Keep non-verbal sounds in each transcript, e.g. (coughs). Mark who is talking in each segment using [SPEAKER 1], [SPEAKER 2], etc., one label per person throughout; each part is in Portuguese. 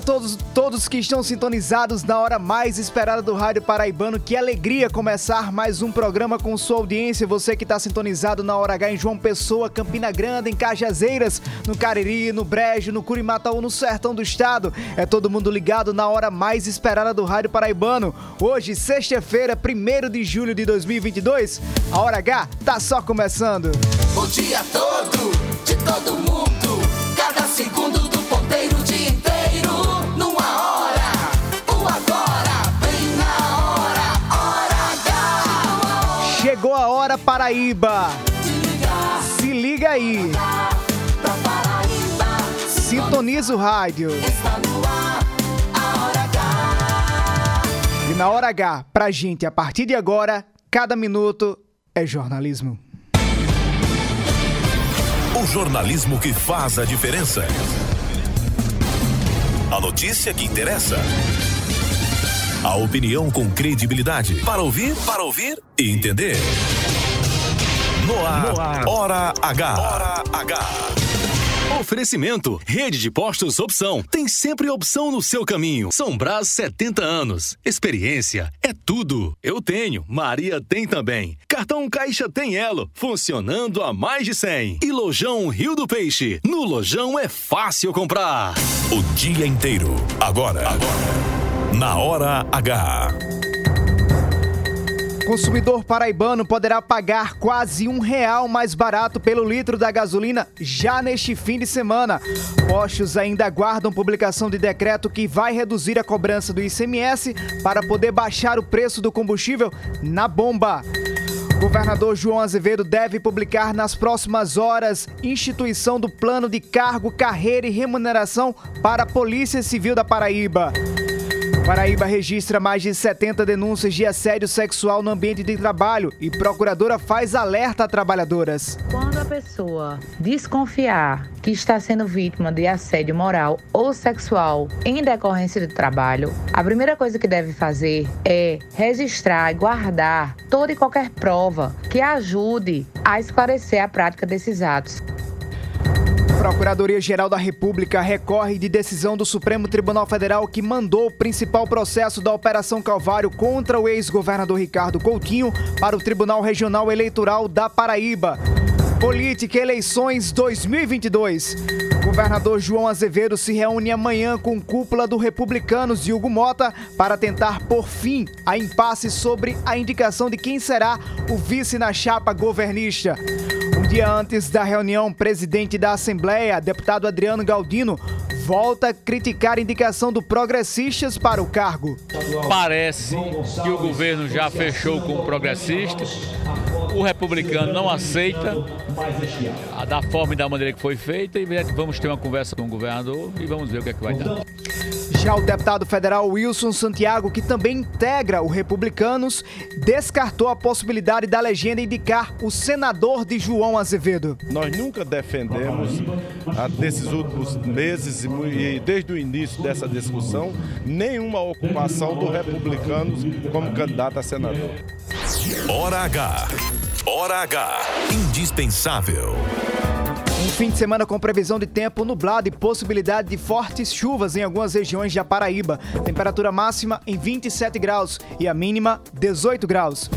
[SPEAKER 1] A
[SPEAKER 2] todos, todos que estão sintonizados na hora mais esperada do Rádio Paraibano. Que alegria começar mais um programa com sua audiência. Você que está sintonizado na hora H em João Pessoa, Campina Grande, em Cajazeiras, no Cariri, no Brejo, no Curimataú, no Sertão do Estado. É todo mundo ligado na hora mais esperada do Rádio Paraibano. Hoje, sexta-feira, 1 de julho de 2022. A hora H tá só começando.
[SPEAKER 1] O dia todo, de todo mundo.
[SPEAKER 2] Chegou a hora Paraíba. Se liga aí. Sintoniza o rádio. E na hora H, pra gente, a partir de agora, cada minuto é jornalismo.
[SPEAKER 3] O jornalismo que faz a diferença. A notícia que interessa. A opinião com credibilidade. Para ouvir, para ouvir e entender. No ar, Hora H. Hora H.
[SPEAKER 4] Oferecimento: Rede de Postos Opção. Tem sempre opção no seu caminho. São Brás 70 anos. Experiência é tudo. Eu tenho, Maria tem também. Cartão Caixa tem Elo, funcionando há mais de 100. E Lojão Rio do Peixe. No Lojão é fácil comprar.
[SPEAKER 3] O dia inteiro. Agora. Agora. Na Hora H.
[SPEAKER 2] Consumidor paraibano poderá pagar quase um real mais barato pelo litro da gasolina já neste fim de semana. Postos ainda aguardam publicação de decreto que vai reduzir a cobrança do ICMS para poder baixar o preço do combustível na bomba. Governador João Azevedo deve publicar nas próximas horas instituição do plano de cargo, carreira e remuneração para a Polícia Civil da Paraíba. Paraíba registra mais de 70 denúncias de assédio sexual no ambiente de trabalho e procuradora faz alerta a trabalhadoras.
[SPEAKER 5] Quando a pessoa desconfiar que está sendo vítima de assédio moral ou sexual em decorrência do trabalho, a primeira coisa que deve fazer é registrar e guardar toda e qualquer prova que ajude a esclarecer a prática desses atos.
[SPEAKER 2] Procuradoria-Geral da República recorre de decisão do Supremo Tribunal Federal que mandou o principal processo da Operação Calvário contra o ex-governador Ricardo Coutinho para o Tribunal Regional Eleitoral da Paraíba. Política e Eleições 2022. Governador João Azevedo se reúne amanhã com cúpula do Republicanos de Hugo Mota para tentar por fim a impasse sobre a indicação de quem será o vice na chapa governista. Dia antes da reunião, presidente da Assembleia, deputado Adriano Galdino, volta a criticar a indicação do Progressistas para o cargo.
[SPEAKER 6] Parece que o governo já fechou com o progressista. O republicano não aceita a da forma e da maneira que foi feita e vamos ter uma conversa com o governador e vamos ver o que é que vai dar.
[SPEAKER 2] Já o deputado federal Wilson Santiago, que também integra o Republicanos, descartou a possibilidade da legenda indicar o senador de João Azevedo.
[SPEAKER 7] Nós nunca defendemos, ah, desses últimos meses e e desde o início dessa discussão, nenhuma ocupação do Republicanos como candidato a senador.
[SPEAKER 3] Hora H. Hora H. Indispensável.
[SPEAKER 2] Um fim de semana com previsão de tempo nublado e possibilidade de fortes chuvas em algumas regiões da Paraíba. Temperatura máxima em 27 graus e a mínima 18 graus.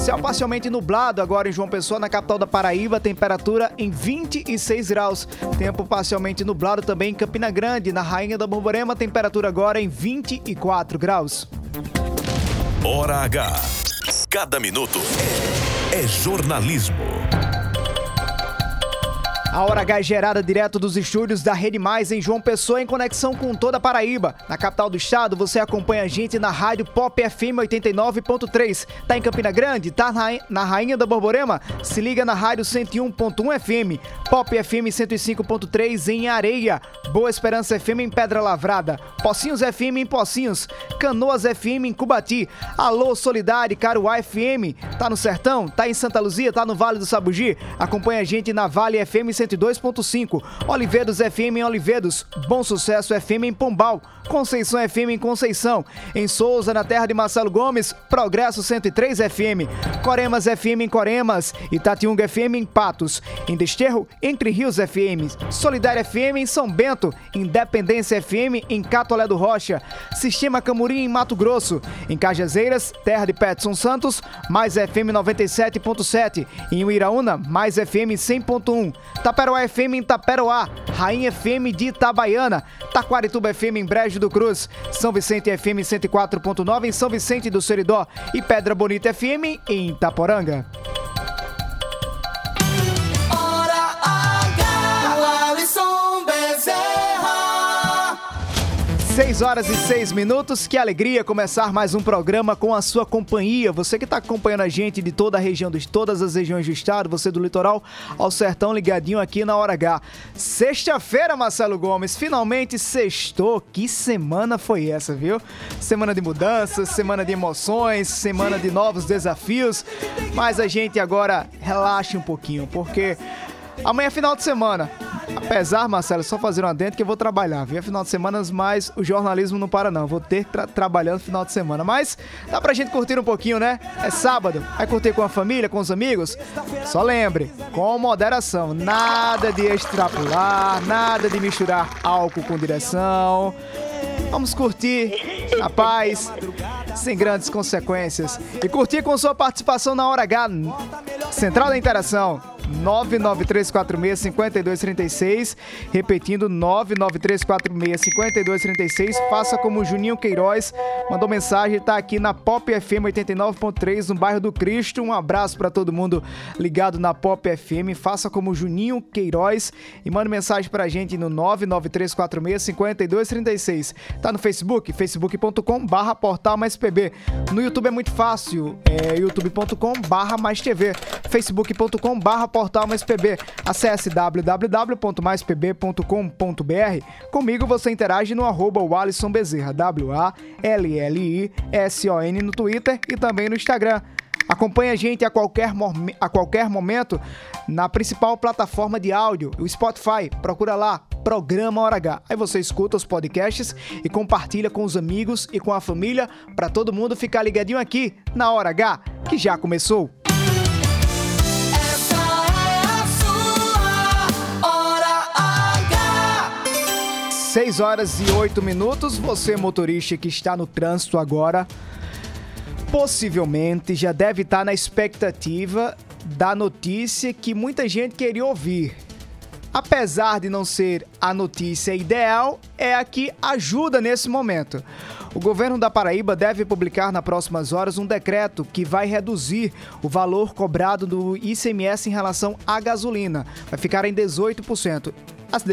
[SPEAKER 2] Céu parcialmente nublado agora em João Pessoa, na capital da Paraíba, temperatura em 26 graus. Tempo parcialmente nublado também em Campina Grande, na Rainha da Borborema, temperatura agora em 24 graus.
[SPEAKER 3] Hora H. Cada minuto é jornalismo.
[SPEAKER 2] A Hora H é gerada direto dos estúdios da Rede Mais em João Pessoa, em conexão com toda a Paraíba. Na capital do estado, você acompanha a gente na rádio Pop FM 89.3. Tá em Campina Grande? Tá na, na Rainha da Borborema? Se liga na rádio 101.1 FM. Pop FM 105.3 em Areia. Boa Esperança FM em Pedra Lavrada. Pocinhos FM em Pocinhos. Canoas FM em Cubati. Alô Solidário, Caruá FM. Tá no Sertão? Tá em Santa Luzia? Tá no Vale do Sabugi? Acompanha a gente na Vale FM 102.5, Olivedos FM em Olivedos, Bom Sucesso FM em Pombal, Conceição FM em Conceição, em Souza, na terra de Marcelo Gomes, Progresso 103 FM, Coremas FM em Coremas, Itatiunga FM em Patos, em Desterro, Entre Rios FM, Solidária FM em São Bento, Independência FM em Catolé do Rocha, Sistema Camurim em Mato Grosso, em Cajazeiras, terra de Petson Santos, mais FM 97.7, em Uiraúna, mais FM 100.1, Taperoá FM em Taperoá, Rainha FM de Itabaiana, Taquarituba FM em Brejo do Cruz, São Vicente FM 104.9 em São Vicente do Seridó e Pedra Bonita FM em Itaporanga. 6 horas e 6 minutos, que alegria começar mais um programa com a sua companhia. Você que está acompanhando a gente de toda a região, de todas as regiões do estado, você do litoral ao sertão, ligadinho aqui na Hora H. Sexta-feira, Marcelo Gomes, finalmente sextou. Que semana foi essa, viu? Semana de mudanças, semana de emoções, semana de novos desafios. Mas a gente agora relaxa um pouquinho, porque amanhã é final de semana. Apesar, Marcelo, só fazer um adendo que eu vou trabalhar, viu? É final de semana, mas o jornalismo não para não. Vou ter tra trabalhando final de semana. Mas dá pra gente curtir um pouquinho, né? É sábado. Vai curtir com a família, com os amigos? Só lembre, com moderação. Nada de extrapolar, nada de misturar álcool com direção. Vamos curtir na paz, sem grandes consequências. E curtir com sua participação na Hora H, Central da Interação. 993465236, repetindo 993465236. Faça como o Juninho Queiroz mandou mensagem, tá aqui na Pop FM 89.3, no bairro do Cristo. Um abraço para todo mundo ligado na Pop FM. Faça como o Juninho Queiroz e mande mensagem pra gente no 993465236. Tá no Facebook, facebook.com/barra portal mais pb. No YouTube é muito fácil, é youtube.com/barra mais tv, facebook.com/barra portal mais pb. Acesse www.maispb.com.br. Comigo você interage no arroba Walisson Bezerra, W-A-L-L-I-S-O-N no Twitter e também no Instagram. Acompanhe a gente a qualquer, a qualquer momento na principal plataforma de áudio, o Spotify. Procura lá, Programa Hora H. Aí você escuta os podcasts e compartilha com os amigos e com a família para todo mundo ficar ligadinho aqui na Hora H, que já começou. 6 horas e 8 minutos. Você, motorista que está no trânsito agora, possivelmente já deve estar na expectativa da notícia que muita gente queria ouvir. Apesar de não ser a notícia ideal, é a que ajuda nesse momento. O governo da Paraíba deve publicar nas próximas horas um decreto que vai reduzir o valor cobrado do ICMS em relação à gasolina. Vai ficar em 18%.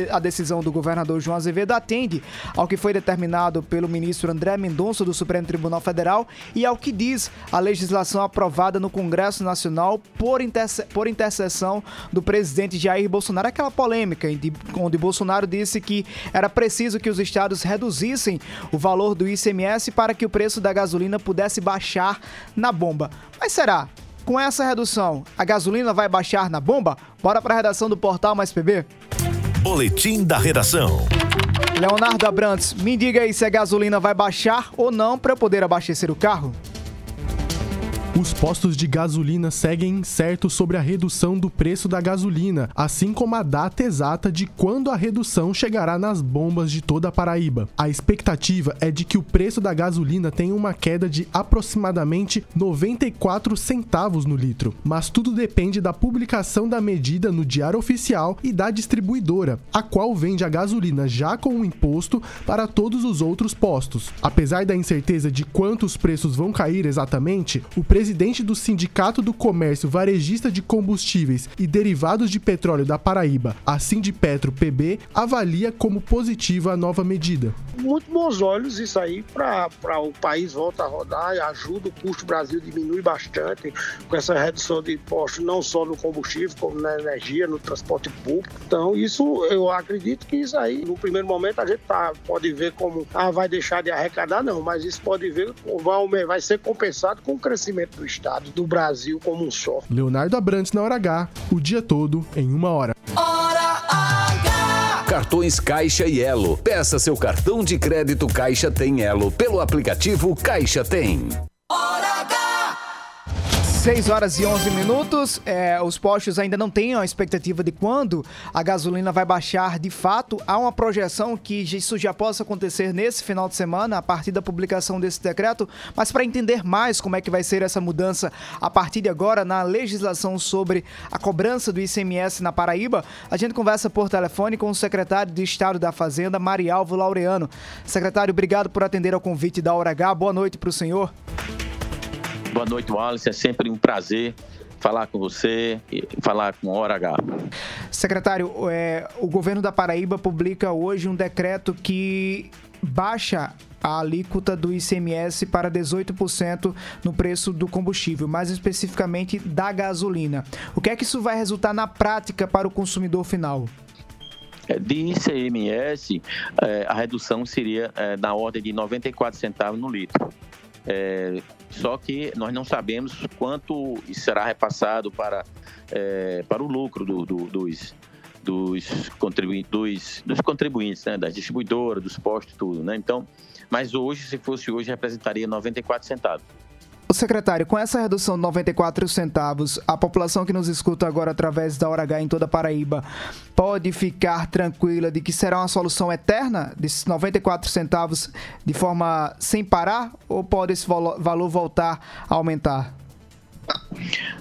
[SPEAKER 2] A decisão do governador João Azevedo atende ao que foi determinado pelo ministro André Mendonça do Supremo Tribunal Federal e ao que diz a legislação aprovada no Congresso Nacional por, interse- por intercessão do presidente Jair Bolsonaro. Aquela polêmica onde Bolsonaro disse que era preciso que os estados reduzissem o valor do ICMS para que o preço da gasolina pudesse baixar na bomba. Mas será? Com essa redução, a gasolina vai baixar na bomba? Bora para a redação do portal Mais PB?
[SPEAKER 3] Boletim da redação.
[SPEAKER 2] Leonardo Abrantes, me diga aí se a gasolina vai baixar ou não para poder abastecer o carro?
[SPEAKER 8] Os postos de gasolina seguem incertos sobre a redução do preço da gasolina, assim como a data exata de quando a redução chegará nas bombas de toda a Paraíba. A expectativa é de que o preço da gasolina tenha uma queda de aproximadamente 94 centavos no litro, mas tudo depende da publicação da medida no Diário Oficial e da distribuidora, a qual vende a gasolina já com o imposto para todos os outros postos. Apesar da incerteza de quanto os preços vão cair exatamente, o presidente presidente do Sindicato do Comércio Varejista de Combustíveis e Derivados de Petróleo da Paraíba, a Sindipetro PB, avalia como positiva a nova medida.
[SPEAKER 9] Muito bons olhos isso aí para o país volta a rodar e ajuda, o custo do Brasil diminui bastante com essa redução de impostos, não só no combustível, como na energia, no transporte público. Então, isso eu acredito que isso aí, no primeiro momento, a gente tá, pode ver como ah, vai deixar de arrecadar, não, mas isso pode ver vai, vai ser compensado com o crescimento do Estado, do Brasil como um só.
[SPEAKER 8] Leonardo Abrantes na hora H, o dia todo em uma hora.
[SPEAKER 1] Hora H!
[SPEAKER 3] Cartões Caixa e Elo. Peça seu cartão de crédito Caixa Tem Elo pelo aplicativo Caixa Tem.
[SPEAKER 1] Hora H!
[SPEAKER 2] 6 horas e 11 minutos. É, os postos ainda não têm a expectativa de quando a gasolina vai baixar de fato. Há uma projeção que isso já possa acontecer nesse final de semana, a partir da publicação desse decreto. Mas para entender mais como é que vai ser essa mudança a partir de agora na legislação sobre a cobrança do ICMS na Paraíba, a gente conversa por telefone com o secretário de Estado da Fazenda, Marialvo Laureano. Secretário, obrigado por atender ao convite da Hora H. Boa noite para o senhor.
[SPEAKER 10] Boa noite, Wallace. É sempre um prazer falar com você e falar com Hora H.
[SPEAKER 2] Secretário, é, o governo da Paraíba publica hoje um decreto que baixa a alíquota do ICMS para 18% no preço do combustível, mais especificamente da gasolina. O que é que isso vai resultar na prática para o consumidor final?
[SPEAKER 10] É, de ICMS, é, a redução seria é, na ordem de 94 centavos no litro. É, só que nós não sabemos quanto será repassado para, é, para o lucro do, do, dos, dos, contribui dos, dos contribuintes, né? das distribuidoras, dos postos, tudo. Né? Então, mas hoje, se fosse hoje, representaria 94 centavos.
[SPEAKER 2] Secretário, com essa redução de 94 centavos, a população que nos escuta agora através da Hora H em toda a Paraíba pode ficar tranquila de que será uma solução eterna desses 94 centavos de forma sem parar ou pode esse valor voltar a aumentar?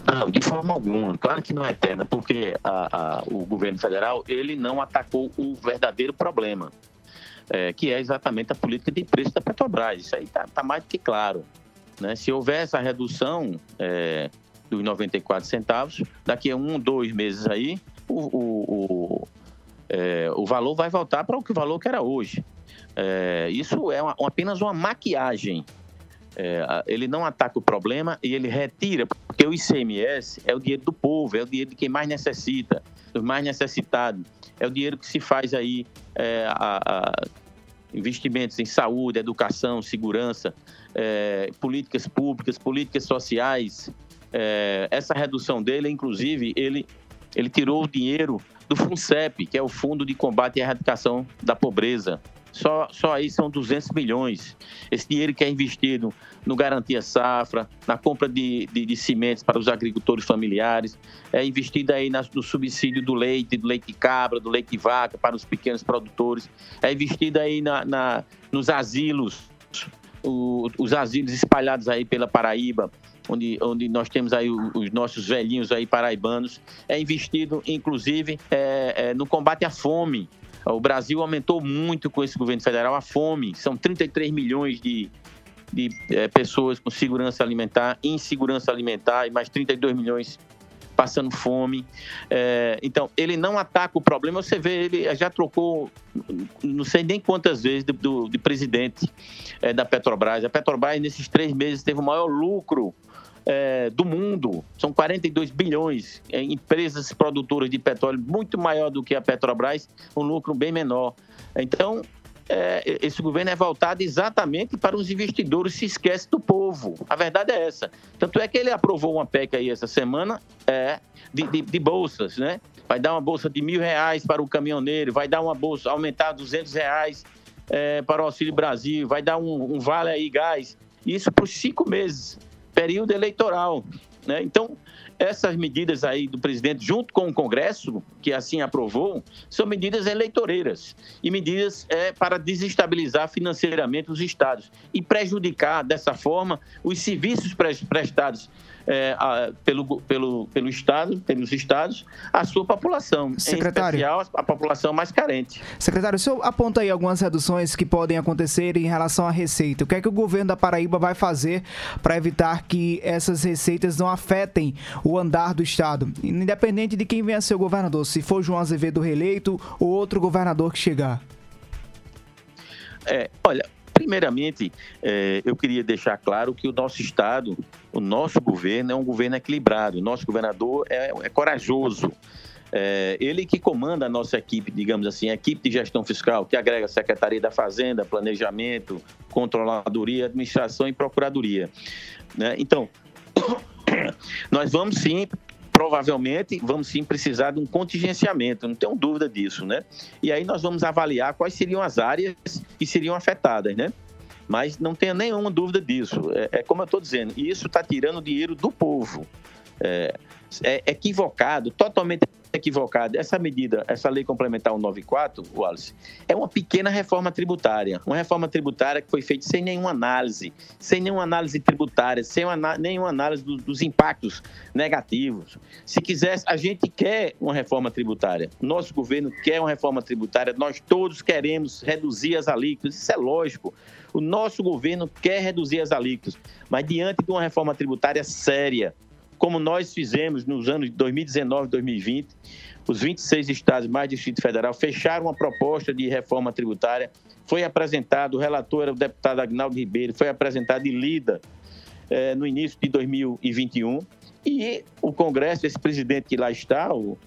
[SPEAKER 10] Não, de forma alguma. Claro que não é eterna, porque a, a, o governo federal ele não atacou o verdadeiro problema, é, que é exatamente a política de preço da Petrobras. Isso aí está tá mais do que claro. Né? Se houver essa redução é, dos 94 centavos, daqui a um, dois meses aí, o, o, o, é, o valor vai voltar para o que valor que era hoje. É, isso é uma, apenas uma maquiagem. É, ele não ataca o problema e ele retira, porque o ICMS é o dinheiro do povo, é o dinheiro de quem mais necessita, dos mais necessitados. É o dinheiro que se faz aí é, a, a investimentos em saúde, educação, segurança, é, políticas públicas, políticas sociais. É, essa redução dele, inclusive, ele, ele tirou o dinheiro do FUNCEP, que é o Fundo de Combate e Erradicação da Pobreza. Só, só aí são 200 milhões. Esse dinheiro que é investido no Garantia Safra, na compra de, de, de cimentos para os agricultores familiares, é investido aí na, no subsídio do leite, do leite de cabra, do leite de vaca para os pequenos produtores, é investido aí na, na nos asilos o, os asilos espalhados aí pela Paraíba, onde, onde nós temos aí os nossos velhinhos aí paraibanos, é investido, inclusive, é, é, no combate à fome. O Brasil aumentou muito com esse governo federal a fome. São 33 milhões de, de é, pessoas com segurança alimentar, insegurança alimentar e mais 32 milhões passando fome. É, então, ele não ataca o problema. Você vê, ele já trocou não sei nem quantas vezes de, do, de presidente é, da Petrobras. A Petrobras, nesses três meses, teve o maior lucro é, do mundo. São 42 bilhões é, empresas produtoras de petróleo, muito maior do que a Petrobras, um lucro bem menor. Então, é, esse governo é voltado exatamente para os investidores, se esquece do povo. A verdade é essa. Tanto é que ele aprovou uma PEC aí essa semana é, de, de, de bolsas, né? Vai dar uma bolsa de mil reais para o caminhoneiro, vai dar uma bolsa, aumentar 200 reais é, para o Auxílio Brasil, vai dar um, um vale aí gás. Isso por cinco meses, período eleitoral. Né? Então, essas medidas aí do presidente, junto com o Congresso, que assim aprovou, são medidas eleitoreiras e medidas é, para desestabilizar financeiramente os estados e prejudicar, dessa forma, os serviços prestados é, a, pelo, pelo, pelo Estado, pelos estados, a sua população,
[SPEAKER 2] Secretário.
[SPEAKER 10] em especial a população mais carente.
[SPEAKER 2] Secretário, o senhor aponta aí algumas reduções que podem acontecer em relação à receita. O que é que o governo da Paraíba vai fazer para evitar que essas receitas não afetem o andar do Estado? Independente de quem venha a ser o governador, se for João Azevedo reeleito ou outro governador que chegar.
[SPEAKER 10] É, olha, Primeiramente, é, eu queria deixar claro que o nosso Estado, o nosso governo é um governo equilibrado, o nosso governador é, é corajoso. É, ele que comanda a nossa equipe, digamos assim, a equipe de gestão fiscal, que agrega Secretaria da Fazenda, Planejamento, Controladoria, Administração e Procuradoria. Né? Então, (coughs) nós vamos sim provavelmente vamos sim precisar de um contingenciamento, não tenho dúvida disso, né? E aí nós vamos avaliar quais seriam as áreas que seriam afetadas, né? Mas não tenha nenhuma dúvida disso. É, é como eu estou dizendo, isso está tirando dinheiro do povo. É, é equivocado, totalmente equivocado. Essa medida, essa lei complementar 194, Wallace, é uma pequena reforma tributária. Uma reforma tributária que foi feita sem nenhuma análise, sem nenhuma análise tributária, sem uma, nenhuma análise do, dos impactos negativos. Se quisesse, a gente quer uma reforma tributária. Nosso governo quer uma reforma tributária. Nós todos queremos reduzir as alíquotas. Isso é lógico. O nosso governo quer reduzir as alíquotas, mas diante de uma reforma tributária séria, como nós fizemos nos anos de 2019 e 2020. Os 26 estados mais Distrito Federal fecharam uma proposta de reforma tributária. Foi apresentado, o relator era o deputado Agnaldo Ribeiro, foi apresentado e lida eh, no início de 2021. E o Congresso, esse presidente que lá está, o,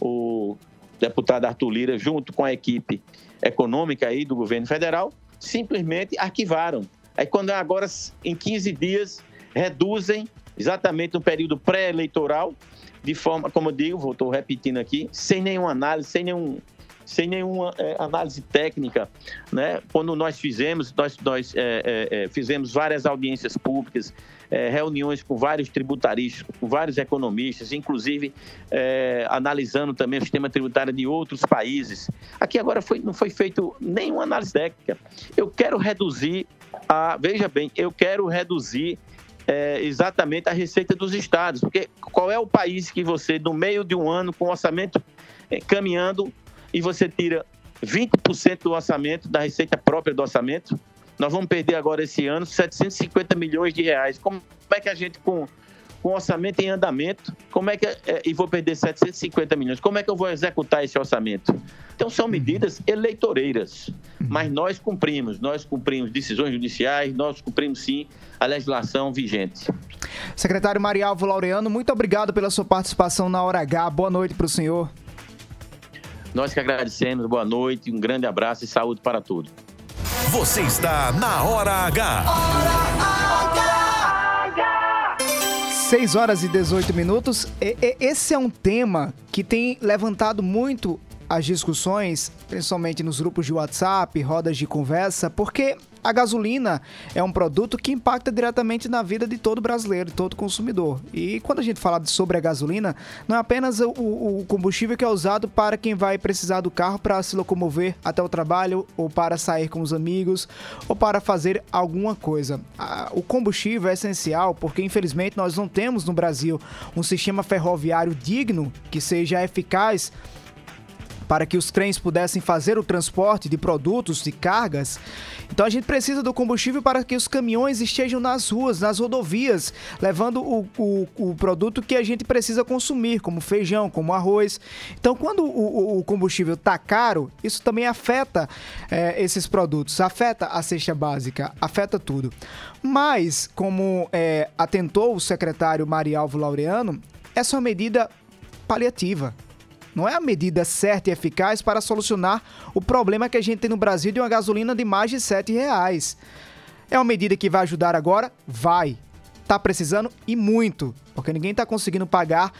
[SPEAKER 10] o deputado Arthur Lira, junto com a equipe econômica aí do governo federal, simplesmente arquivaram. Aí quando agora, em 15 dias, reduzem exatamente no período pré-eleitoral, de forma, como eu digo, estou repetindo aqui, sem nenhuma análise, sem nenhum sem nenhuma é, análise técnica, né? Quando nós fizemos, nós, nós é, é, fizemos várias audiências públicas, reuniões com vários tributaristas, com vários economistas, inclusive analisando também o sistema tributário de outros países. Aqui agora foi, não foi feito nenhuma análise técnica. Eu quero reduzir a, veja bem, eu quero reduzir é, exatamente a receita dos estados. Porque qual é o país que você, no meio de um ano, com orçamento é, caminhando, e você tira 20% do orçamento, da receita própria do orçamento? Nós vamos perder agora esse ano 750 milhões de reais. Como é que a gente, com com orçamento em andamento, como é que é, e vou perder 750 milhões? Como é que eu vou executar esse orçamento? Então são medidas eleitoreiras, mas nós cumprimos, nós cumprimos decisões judiciais, nós cumprimos sim a legislação vigente.
[SPEAKER 2] Secretário Marialvo Laureano, muito obrigado pela sua participação na Hora H. Boa noite para o senhor.
[SPEAKER 10] Nós que agradecemos, boa noite, um grande abraço e saúde para todos.
[SPEAKER 3] Você está na Hora H. Hora
[SPEAKER 2] H. 6 horas e 18 minutos. Esse é um tema que tem levantado muito as discussões, principalmente nos grupos de WhatsApp, rodas de conversa, porque a gasolina é um produto que impacta diretamente na vida de todo brasileiro, de todo consumidor. E quando a gente fala sobre a gasolina, não é apenas o, o combustível que é usado para quem vai precisar do carro para se locomover até o trabalho, ou para sair com os amigos, ou para fazer alguma coisa. O combustível é essencial porque, infelizmente, nós não temos no Brasil um sistema ferroviário digno que seja eficaz para que os trens pudessem fazer o transporte de produtos e cargas. Então a gente precisa do combustível para que os caminhões estejam nas ruas, nas rodovias, levando o, o, o produto que a gente precisa consumir, como feijão, como arroz. Então, quando o, o combustível está caro, isso também afeta é, esses produtos, afeta a cesta básica, afeta tudo. Mas, como é, atentou o secretário Marialvo Laureano, essa é uma medida paliativa não é a medida certa e eficaz para solucionar o problema que a gente tem no Brasil de uma gasolina de mais de 7 reais. É uma medida que vai ajudar agora? Vai. Tá precisando e muito, porque ninguém está conseguindo pagar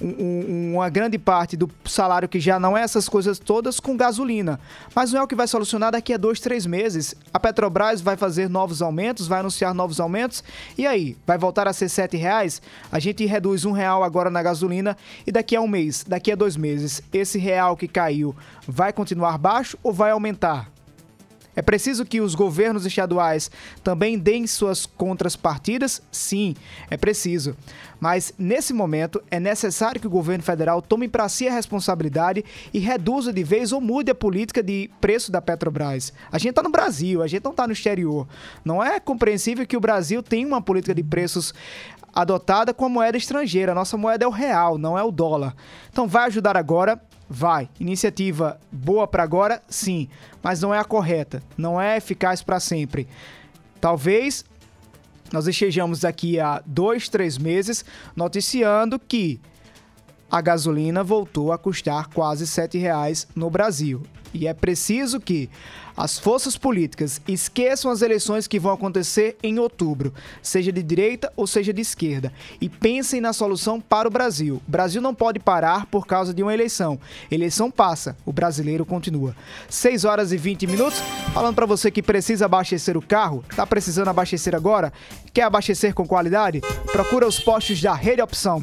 [SPEAKER 2] um, uma grande parte do salário que já não é essas coisas todas com gasolina. Mas não é o que vai solucionar daqui a dois, três meses. A Petrobras vai fazer novos aumentos, vai anunciar novos aumentos. E aí, vai voltar a ser sete reais? A gente reduz um real agora na gasolina e daqui a um mês, daqui a dois meses, esse real que caiu vai continuar baixo ou vai aumentar? É preciso que os governos estaduais também deem suas contrapartidas? Sim, é preciso. Mas, nesse momento, é necessário que o governo federal tome para si a responsabilidade e reduza de vez ou mude a política de preço da Petrobras. A gente está no Brasil, a gente não está no exterior. Não é compreensível que o Brasil tenha uma política de preços adotada com a moeda estrangeira. A nossa moeda é o real, não é o dólar. Então, vai ajudar agora Vai. Iniciativa boa para agora? Sim. Mas não é a correta. Não é eficaz para sempre. Talvez nós estejamos aqui há dois, três meses noticiando que a gasolina voltou a custar quase R$ reais no Brasil. E é preciso que as forças políticas esqueçam as eleições que vão acontecer em outubro, seja de direita ou seja de esquerda, e pensem na solução para o Brasil. O Brasil não pode parar por causa de uma eleição. Eleição passa, o brasileiro continua. 6 horas e 20 minutos. Falando para você que precisa abastecer o carro, tá precisando abastecer agora? Quer abastecer com qualidade? Procura os postos da Rede Opção.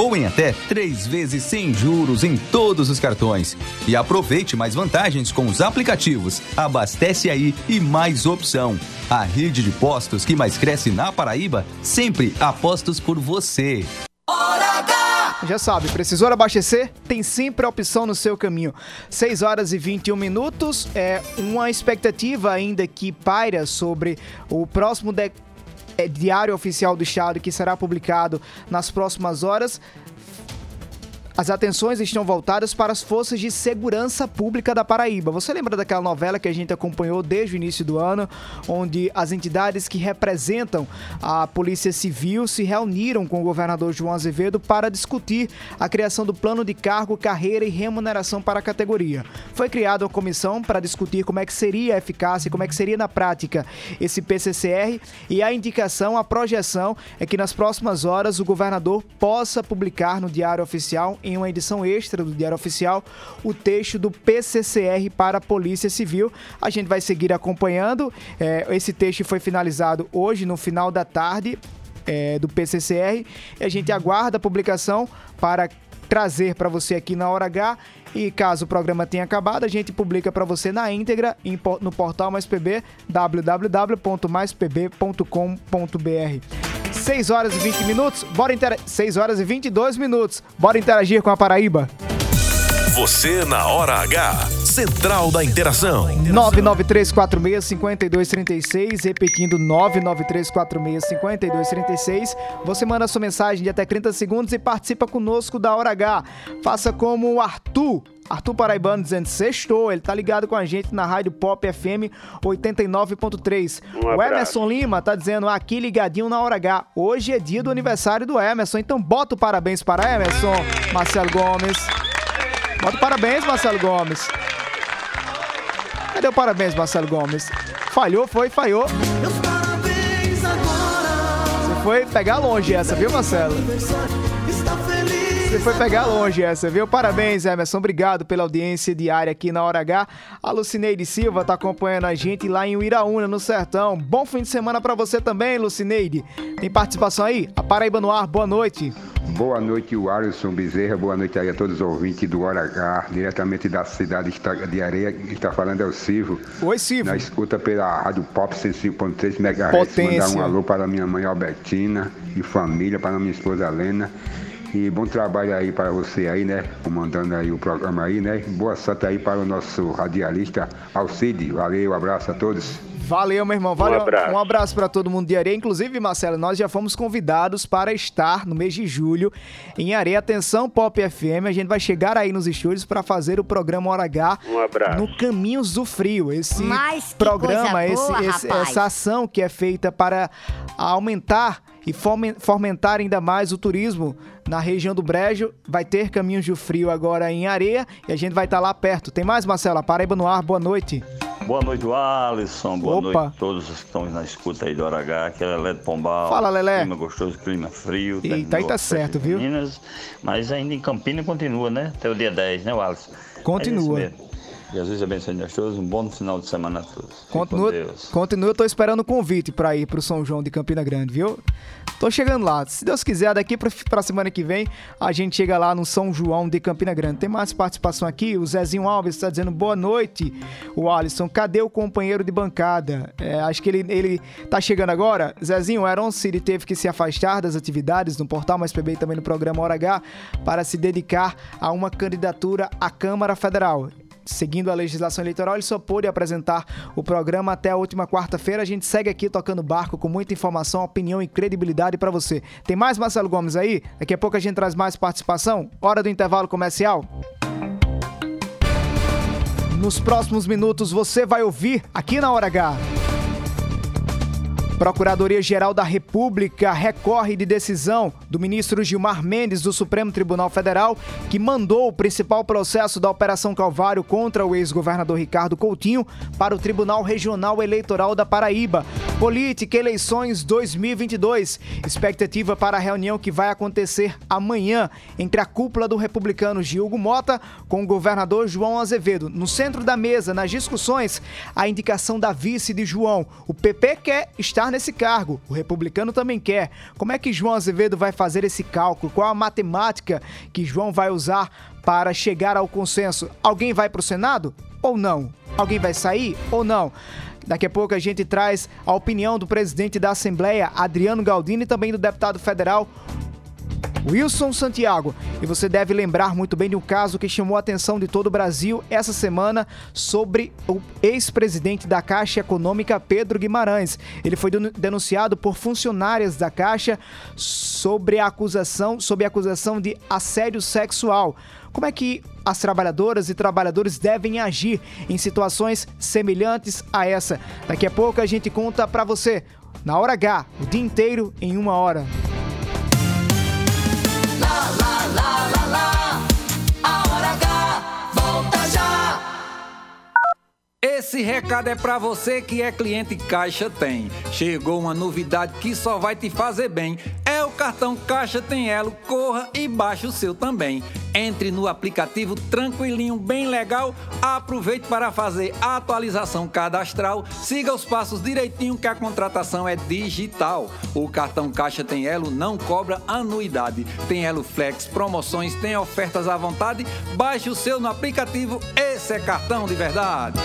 [SPEAKER 11] ou em até três vezes sem juros em todos os cartões. E aproveite mais vantagens com os aplicativos. Abastece aí e mais opção. A rede de postos que mais cresce na Paraíba, sempre apostos por você.
[SPEAKER 2] Já sabe, precisou abastecer? Tem sempre a opção no seu caminho. 6 horas e 21 minutos. É uma expectativa ainda que paira sobre o próximo de... é, Diário Oficial do Estado que será publicado nas próximas horas. As atenções estão voltadas para as forças de segurança pública da Paraíba. Você lembra daquela novela que a gente acompanhou desde o início do ano, onde as entidades que representam a Polícia Civil se reuniram com o governador João Azevedo para discutir a criação do plano de cargo, carreira e remuneração para a categoria. Foi criada uma comissão para discutir como é que seria a eficácia, como é que seria na prática esse PCCR e a indicação, a projeção é que nas próximas horas o governador possa publicar no Diário Oficial em uma edição extra do Diário Oficial o texto do PCCR para a Polícia Civil. A gente vai seguir acompanhando. É, esse texto foi finalizado hoje, no final da tarde, é, do PCCR. A gente aguarda a publicação para trazer para você aqui na hora H. E caso o programa tenha acabado, a gente publica para você na íntegra no portal Mais PB, www.maispb.com.br. 6 horas e 20 minutos, bora interagir. 6 horas e 22 minutos, bora interagir com a Paraíba.
[SPEAKER 3] Você na hora H. Central da Interação.
[SPEAKER 2] 993465236, repetindo 993465236. Você manda sua mensagem de até 30 segundos e participa conosco da Hora H. Faça como o Arthur. Arthur Paraibano dizendo sextou, ele tá ligado com a gente na Rádio Pop FM 89.3.
[SPEAKER 12] Um
[SPEAKER 2] o. Emerson Lima tá dizendo aqui ligadinho na Hora H. Hoje é dia do aniversário do Emerson, então bota o parabéns para Emerson, Marcelo Gomes. Bota o parabéns, Marcelo Gomes. Cadê o parabéns, Marcelo Gomes? Falhou, foi, falhou. Você foi pegar longe essa, viu, Marcelo? Você foi pegar longe essa, viu? Parabéns, Emerson. Obrigado pela audiência diária aqui na Hora H. A Lucineide Silva tá acompanhando a gente lá em Uiraúna, no Sertão. Bom fim de semana pra você também, Lucineide. Tem participação aí? A Paraíba no ar, boa noite.
[SPEAKER 12] Boa noite, o Alisson Bezerra. Boa noite aí a todos os ouvintes do Hora H, diretamente da cidade de Areia. Quem está falando é o Silvio.
[SPEAKER 2] Oi, Silvio.
[SPEAKER 12] Na escuta pela Rádio Pop 105.3 MHz.
[SPEAKER 2] Potência.
[SPEAKER 12] Mandar um alô para minha mãe Albertina e família, para minha esposa Helena. E bom trabalho aí para você aí, né? Comandando aí o programa aí, né? Boa sorte aí para o nosso radialista Alcide. Valeu, abraço a todos.
[SPEAKER 2] Valeu, meu irmão. Valeu.
[SPEAKER 13] Um abraço.
[SPEAKER 2] Um abraço para todo mundo de Areia. Inclusive, Marcelo, nós já fomos convidados para estar no mês de julho em Areia. Atenção, Pop FM. A gente vai chegar aí nos estúdios para fazer o programa Hora H
[SPEAKER 13] Um abraço.
[SPEAKER 2] no Caminhos do Frio. Esse
[SPEAKER 14] Mas que
[SPEAKER 2] programa,
[SPEAKER 14] coisa
[SPEAKER 2] esse,
[SPEAKER 14] boa,
[SPEAKER 2] esse-
[SPEAKER 14] rapaz.
[SPEAKER 2] essa ação que é feita para aumentar e fomen- fomentar ainda mais o turismo na região do Brejo. Vai ter Caminhos do Frio agora em Areia e a gente vai estar lá perto. Tem mais, Marcela? Paraíba no ar, boa noite.
[SPEAKER 15] Boa noite, Alisson. Boa
[SPEAKER 2] Opa.
[SPEAKER 15] noite a todos os que estão na escuta aí do H. Aqui é Lelé de Pombal.
[SPEAKER 2] Fala, Lelé.
[SPEAKER 15] Clima gostoso, clima frio.
[SPEAKER 2] Eita,
[SPEAKER 15] terminou
[SPEAKER 2] aí tá certo, viu?
[SPEAKER 15] Minas, mas ainda em Campina continua, né? Até o dia 10, né, Alisson?
[SPEAKER 2] Continua.
[SPEAKER 15] É. Jesus abençoe nós todos. Um bom final de semana a todos.
[SPEAKER 2] Continua, continua, eu tô esperando o convite pra ir pro São João de Campina Grande, viu? Tô chegando lá. Se Deus quiser, daqui pra, pra semana que vem, a gente chega lá no São João de Campina Grande. Tem mais participação aqui. O Zezinho Alves tá dizendo boa noite. O Alisson, cadê o companheiro de bancada? É, acho que ele, ele tá chegando agora. Zezinho, o Aaron City teve que se afastar das atividades no Portal Mais PB e também no programa Hora H para se dedicar a uma candidatura à Câmara Federal. Seguindo a legislação eleitoral, ele só pôde apresentar o programa até a última quarta-feira. A gente segue aqui tocando barco com muita informação, opinião e credibilidade para você. Tem mais Marcelo Gomes aí? Daqui a pouco a gente traz mais participação. Hora do intervalo comercial. Nos próximos minutos você vai ouvir aqui na Hora H. Procuradoria-Geral da República recorre de decisão do ministro Gilmar Mendes do Supremo Tribunal Federal, que mandou o principal processo da Operação Calvário contra o ex-governador Ricardo Coutinho para o Tribunal Regional Eleitoral da Paraíba. Política Eleições 2022. Expectativa para a reunião que vai acontecer amanhã entre a cúpula do republicano Gilgo Mota com o governador João Azevedo. No centro da mesa, nas discussões, a indicação da vice de João. O PP quer estar nesse cargo, o republicano também quer. Como é que João Azevedo vai fazer esse cálculo? Qual a matemática que João vai usar para chegar ao consenso? Alguém vai para o Senado ou não? Alguém vai sair ou não? Daqui a pouco a gente traz a opinião do presidente da Assembleia, Adriano Galdini, e também do deputado federal Wilson Santiago. E você deve lembrar muito bem de um caso que chamou a atenção de todo o Brasil essa semana sobre o ex-presidente da Caixa Econômica, Pedro Guimarães. Ele foi denu- denunciado por funcionárias da Caixa sobre a acusação, sob a acusação de assédio sexual. Como é que as trabalhadoras e trabalhadores devem agir em situações semelhantes a essa? Daqui a pouco a gente conta pra você. Na hora H, o dia inteiro em uma hora.
[SPEAKER 16] Esse recado é pra você que é cliente Caixa Tem. Chegou uma novidade que só vai te fazer bem. É cartão Caixa Tem Elo. Corra e baixe o seu também. Entre no aplicativo tranquilinho, bem legal. Aproveite para fazer a atualização cadastral. Siga os passos direitinho que a contratação é digital. O cartão Caixa Tem Elo não cobra anuidade. Tem Elo Flex, promoções, tem ofertas à vontade. Baixe o seu no aplicativo. Esse é cartão de verdade.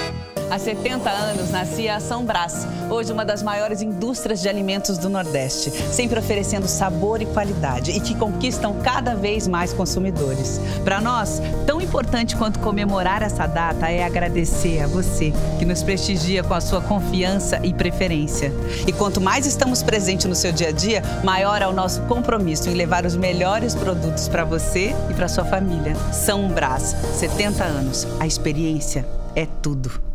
[SPEAKER 17] Há 70 anos nascia a São Brás, hoje uma das maiores indústrias de alimentos do Nordeste, sempre oferecendo sabor e qualidade e que conquistam cada vez mais consumidores. Para nós, tão importante quanto comemorar essa data é agradecer a você que nos prestigia com a sua confiança e preferência. E quanto mais estamos presentes no seu dia a dia, maior é o nosso compromisso em levar os melhores produtos para você e para sua família. São Brás, 70 anos. A experiência é tudo.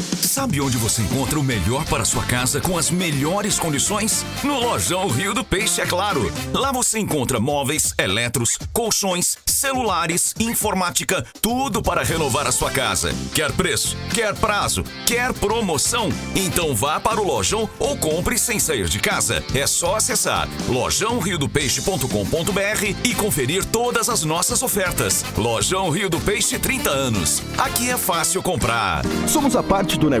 [SPEAKER 3] Sabe onde você encontra o melhor para sua casa com as melhores condições? No Lojão Rio do Peixe, é claro. Lá você encontra móveis, eletros, colchões, celulares, informática, tudo para renovar a sua casa. Quer preço? Quer prazo? Quer promoção? Então vá para o Lojão ou compre sem sair de casa. É só acessar lojãoriodopeixe.com.br e conferir todas as nossas ofertas. Lojão Rio do Peixe 30 anos. Aqui é fácil comprar.
[SPEAKER 18] Somos a parte do negócio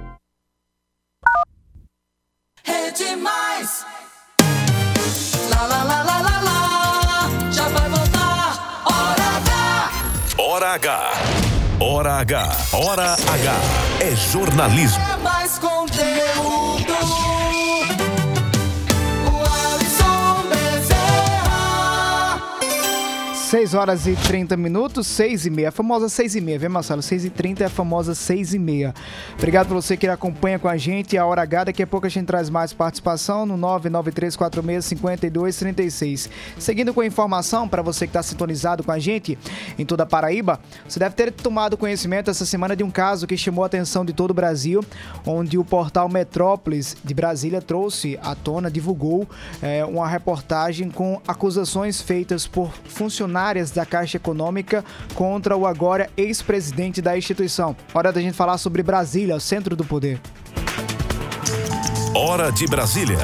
[SPEAKER 1] Lá, lá, lá, lá, lá, lá. Já vai voltar. Hora H.
[SPEAKER 3] Hora H. Hora H. Hora H. É jornalismo.
[SPEAKER 1] É mais conteúdo.
[SPEAKER 2] 6 horas e 30 minutos, 6 e meia. A famosa 6 e meia, viu, Marcelo? 6 e 30 é a famosa 6 e meia. Obrigado por você que acompanha com a gente a Hora H. Daqui a pouco a gente traz mais participação no 993465236. Seguindo com a informação, para você que está sintonizado com a gente em toda a Paraíba, você deve ter tomado conhecimento essa semana de um caso que chamou a atenção de todo o Brasil, onde o portal Metrópolis de Brasília trouxe à tona, divulgou eh, uma reportagem com acusações feitas por funcionários da Caixa Econômica contra o agora ex-presidente da instituição. Hora da gente falar sobre Brasília, o centro do poder.
[SPEAKER 3] Hora de Brasília.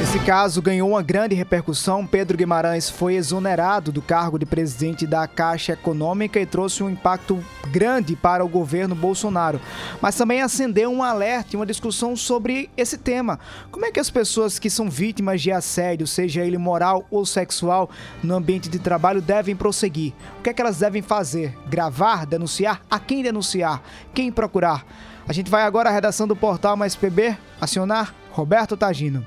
[SPEAKER 2] Esse caso ganhou uma grande repercussão. Pedro Guimarães foi exonerado do cargo de presidente da Caixa Econômica e trouxe um impacto grande para o governo Bolsonaro. Mas também acendeu um alerta e uma discussão sobre esse tema. Como é que as pessoas que são vítimas de assédio, seja ele moral ou sexual, no ambiente de trabalho, devem prosseguir? O que é que elas devem fazer? Gravar? Denunciar? A quem denunciar? Quem procurar? A gente vai agora à redação do portal Mais PB acionar Roberto Tagino.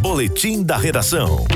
[SPEAKER 3] Boletim da redação.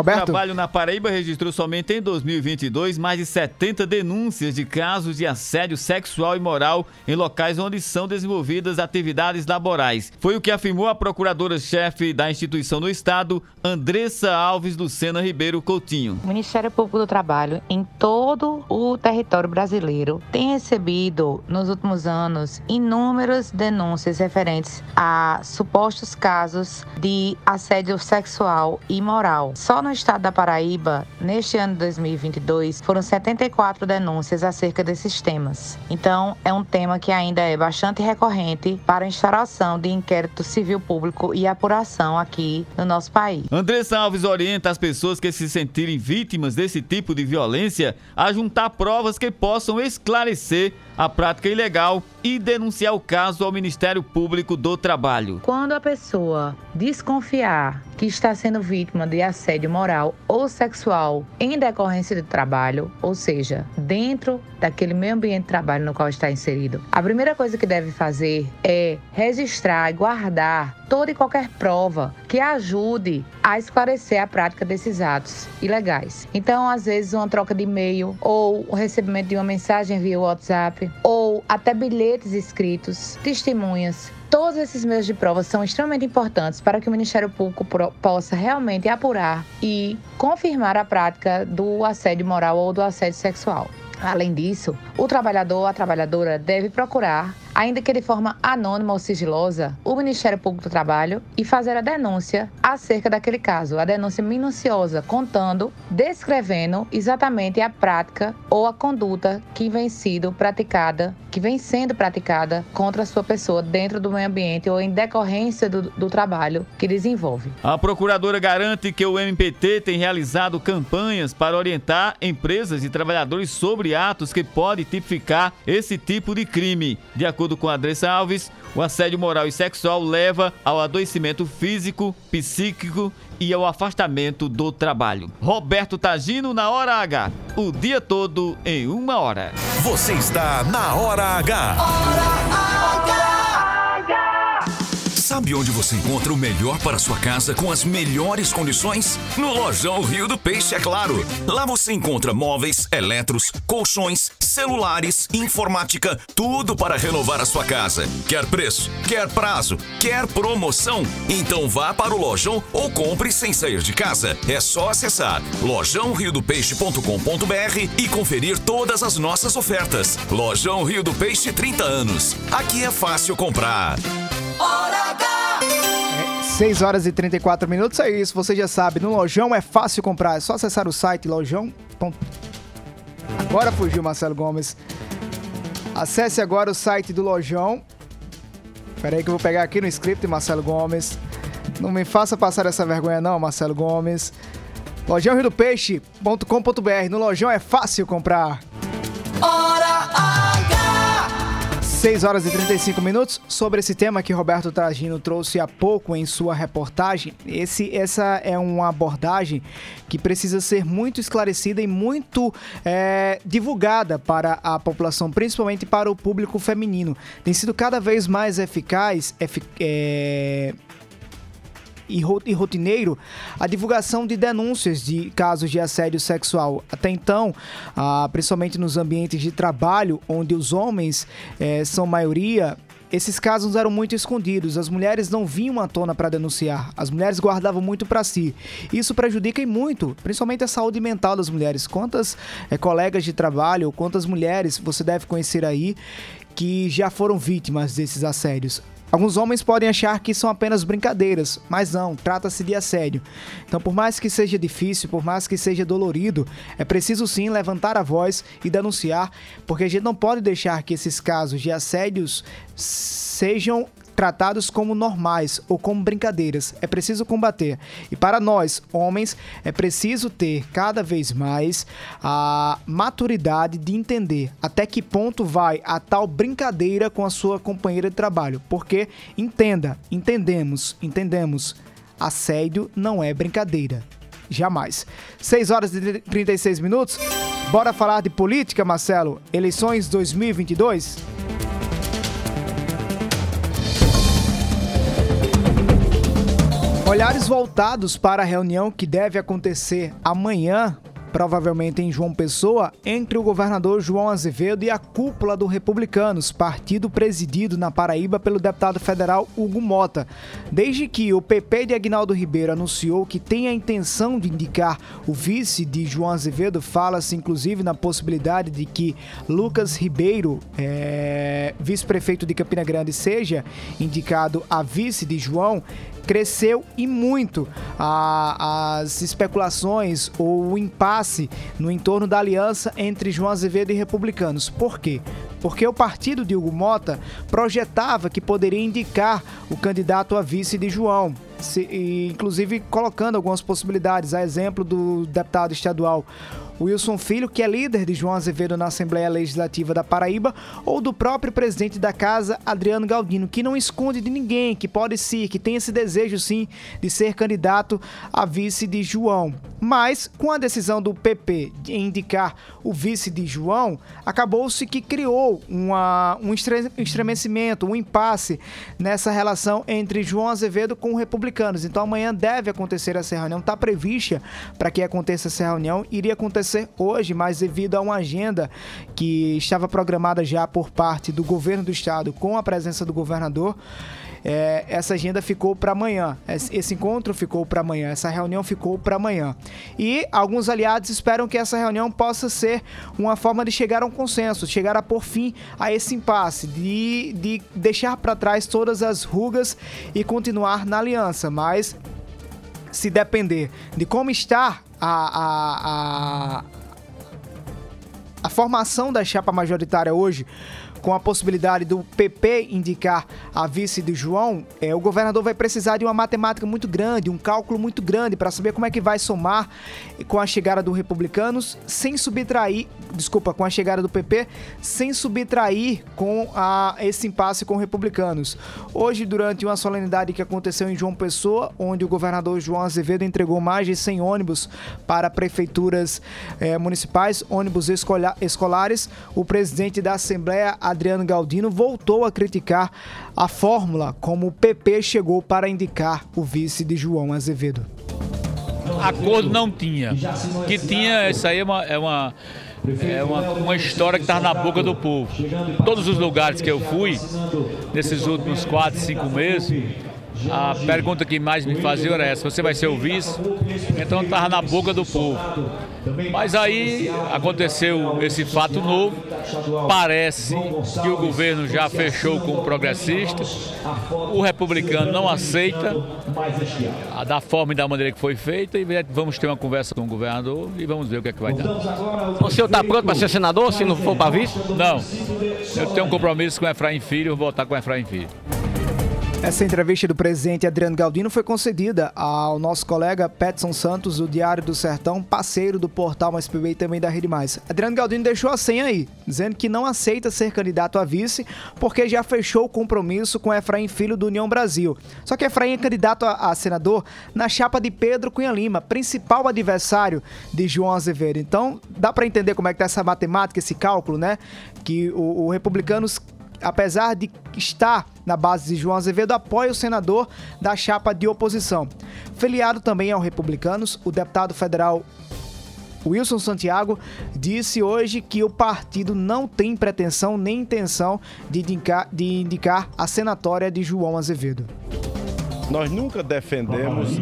[SPEAKER 2] Roberto?
[SPEAKER 18] O trabalho na Paraíba registrou somente em 2022 mais de 70 denúncias de casos de assédio sexual e moral em locais onde são desenvolvidas atividades laborais. Foi o que afirmou a procuradora-chefe da instituição no estado, Andressa Alves Lucena Ribeiro Coutinho.
[SPEAKER 5] O Ministério Público do Trabalho, em todo o território brasileiro, tem recebido nos últimos anos inúmeras denúncias referentes a supostos casos de assédio sexual e moral. Só no estado da Paraíba, neste ano de 2022, foram 74 denúncias acerca desses temas. Então, é um tema que ainda é bastante recorrente para a instauração de inquérito civil público e apuração aqui no nosso país.
[SPEAKER 18] Andressa Alves orienta as pessoas que se sentirem vítimas desse tipo de violência a juntar provas que possam esclarecer a prática ilegal e denunciar o caso ao Ministério Público do Trabalho.
[SPEAKER 5] Quando a pessoa desconfiar que está sendo vítima de assédio moral ou sexual em decorrência do trabalho, ou seja, dentro daquele meio ambiente de trabalho no qual está inserido, a primeira coisa que deve fazer é registrar e guardar toda e qualquer prova que ajude a esclarecer a prática desses atos ilegais. Então, às vezes, uma troca de e-mail ou o recebimento de uma mensagem via WhatsApp ou até bilhetes escritos, testemunhas, Todos esses meios de prova são extremamente importantes para que o Ministério Público possa realmente apurar e confirmar a prática do assédio moral ou do assédio sexual. Além disso, o trabalhador ou a trabalhadora deve procurar, ainda que de forma anônima ou sigilosa, o Ministério Público do Trabalho e fazer a denúncia acerca daquele caso, a denúncia minuciosa, contando, descrevendo exatamente a prática ou a conduta que vem sido praticada, que vem sendo praticada contra a sua pessoa dentro do meio ambiente ou em decorrência do, do trabalho que desenvolve.
[SPEAKER 18] A procuradora garante que o MPT tem realizado campanhas para orientar empresas e trabalhadores sobre atos que podem tipificar esse tipo de crime. De acordo com a Andressa Alves, o assédio moral e sexual leva ao adoecimento físico, psíquico e ao afastamento do trabalho. Roberto Tagino na Hora H. O dia todo em uma hora.
[SPEAKER 3] Você está na Hora H.
[SPEAKER 1] Hora H.
[SPEAKER 19] Sabe onde você encontra o melhor para sua casa com as melhores condições? No Lojão Rio do Peixe, é claro. Lá você encontra móveis, eletros, colchões, celulares, informática, tudo para renovar a sua casa. Quer preço? Quer prazo? Quer promoção? Então vá para o Lojão ou compre sem sair de casa. É só acessar lojãoriodopeixe.com.br e conferir todas as nossas ofertas. Lojão Rio do Peixe 30 anos. Aqui é fácil comprar.
[SPEAKER 1] Hora H!
[SPEAKER 2] 6 horas e 34 minutos, é isso, você já sabe, no Lojão é fácil comprar, é só acessar o site lojão. Agora fugiu Marcelo Gomes. Acesse agora o site do Lojão. Espera aí que eu vou pegar aqui no script, Marcelo Gomes. Não me faça passar essa vergonha não, Marcelo Gomes. Lojãoriodopeixe.com.br. No Lojão é fácil comprar.
[SPEAKER 1] Hora!
[SPEAKER 2] 6 horas e 35 minutos. Sobre esse tema que Roberto Tragino trouxe há pouco em sua reportagem, esse, essa é uma abordagem que precisa ser muito esclarecida e muito é, divulgada para a população, principalmente para o público feminino. Tem sido cada vez mais eficaz, efic é, e ro- rotineiro a divulgação de denúncias de casos de assédio sexual. Até então, ah, principalmente nos ambientes de trabalho, onde os homens eh, são maioria. Esses casos eram muito escondidos, as mulheres não vinham à tona para denunciar, as mulheres guardavam muito para si. Isso prejudica muito, principalmente a saúde mental das mulheres. Quantas eh, colegas de trabalho, quantas mulheres você deve conhecer aí que já foram vítimas desses assédios? Alguns homens podem achar que são apenas brincadeiras, mas não, trata-se de assédio. Então, por mais que seja difícil, por mais que seja dolorido, é preciso sim levantar a voz e denunciar, porque a gente não pode deixar que esses casos de assédios sejam tratados como normais ou como brincadeiras. É preciso combater. E para nós, homens, é preciso ter cada vez mais a maturidade de entender até que ponto vai a tal brincadeira com a sua companheira de trabalho. Porque entenda, entendemos, entendemos, assédio não é brincadeira. Jamais. 6 horas e 36 minutos. Bora falar de política, Marcelo? Eleições 2022? Olhares voltados para a reunião que deve acontecer amanhã, provavelmente em João Pessoa, entre o governador João Azevedo e a cúpula do Republicanos, partido presidido na Paraíba pelo deputado federal Hugo Mota. Desde que o PP de Agnaldo Ribeiro anunciou que tem a intenção de indicar o vice de João Azevedo, fala-se inclusive na possibilidade de que Lucas Ribeiro, é, vice-prefeito de Campina Grande, seja indicado a vice de João cresceu e muito a- as especulações ou o impasse no entorno da aliança entre João Azevedo e republicanos. Por quê? Porque o partido de Hugo Mota projetava que poderia indicar o candidato a vice de João, se- inclusive colocando algumas possibilidades, a exemplo do deputado estadual Wilson Filho, que é líder de João Azevedo na Assembleia Legislativa da Paraíba, ou do próprio presidente da casa, Adriano Galdino, que não esconde de ninguém, que pode ser, que tem esse desejo sim de ser candidato a vice de João. Mas, com a decisão do PP de indicar o vice de João, acabou-se que criou uma, um estre- estremecimento, um impasse nessa relação entre João Azevedo com os republicanos. Então amanhã deve acontecer essa reunião, está prevista para que aconteça essa reunião, iria acontecer hoje, mas devido a uma agenda que estava programada já por parte do governo do estado com a presença do governador, é, essa agenda ficou para amanhã. Esse, encontro ficou para amanhã. Essa reunião ficou para amanhã. E alguns aliados esperam que essa reunião possa ser uma forma de chegar a um consenso, chegar a pôr fim a esse impasse, de, de deixar para trás todas as rugas e continuar na aliança. Mas se depender de como está a, a, a, a formação da chapa majoritária hoje, com a possibilidade do PP indicar a vice de João, é, o governador vai precisar de uma matemática muito grande, um cálculo muito grande para saber como é que vai somar com a chegada do Republicanos, sem subtrair, desculpa, com a chegada do PP, sem subtrair com a, esse impasse com Republicanos. Hoje, durante uma solenidade que aconteceu em João Pessoa, onde o governador João Azevedo entregou mais de 100 ônibus para prefeituras eh, municipais, ônibus escola- escolares, o presidente da Assembleia, Adriano Galdino voltou a criticar a fórmula como o PP chegou para indicar o vice de João Azevedo.
[SPEAKER 6] Acordo não tinha. Que tinha, isso aí é uma, é uma, é uma, uma história que estava na boca do povo. Todos os lugares que eu fui, nesses últimos quatro, cinco meses, a pergunta que mais me fazia era essa: você vai ser o vice? Então estava na boca do povo. Mas aí aconteceu esse fato novo. Parece que o governo já fechou com o progressista. O republicano não aceita da forma e da maneira que foi feita. E vamos ter uma conversa com o governador e vamos ver o que é que vai dar.
[SPEAKER 20] O senhor está pronto para ser senador se não for para vice?
[SPEAKER 6] Não. Eu tenho um compromisso com o Efraim Filho, vou votar com o Efraim Filho.
[SPEAKER 2] Essa entrevista do presidente Adriano Galdino foi concedida ao nosso colega Petson Santos, do Diário do Sertão, parceiro do portal Mais PB e também da Rede Mais. Adriano Galdino deixou a senha aí, dizendo que não aceita ser candidato a vice porque já fechou o compromisso com Efraim Filho do União Brasil. Só que Efraim é candidato a, a senador na chapa de Pedro Cunha Lima, principal adversário de João Azevedo. Então, dá para entender como é que tá essa matemática, esse cálculo, né? Que o, Republicanos apesar de estar na base de João Azevedo, apoia o senador da chapa de oposição. Filiado também ao Republicanos, o deputado federal Wilson Santiago disse hoje que o partido não tem pretensão nem intenção de indicar, de indicar a senatória de João Azevedo.
[SPEAKER 7] Nós nunca defendemos,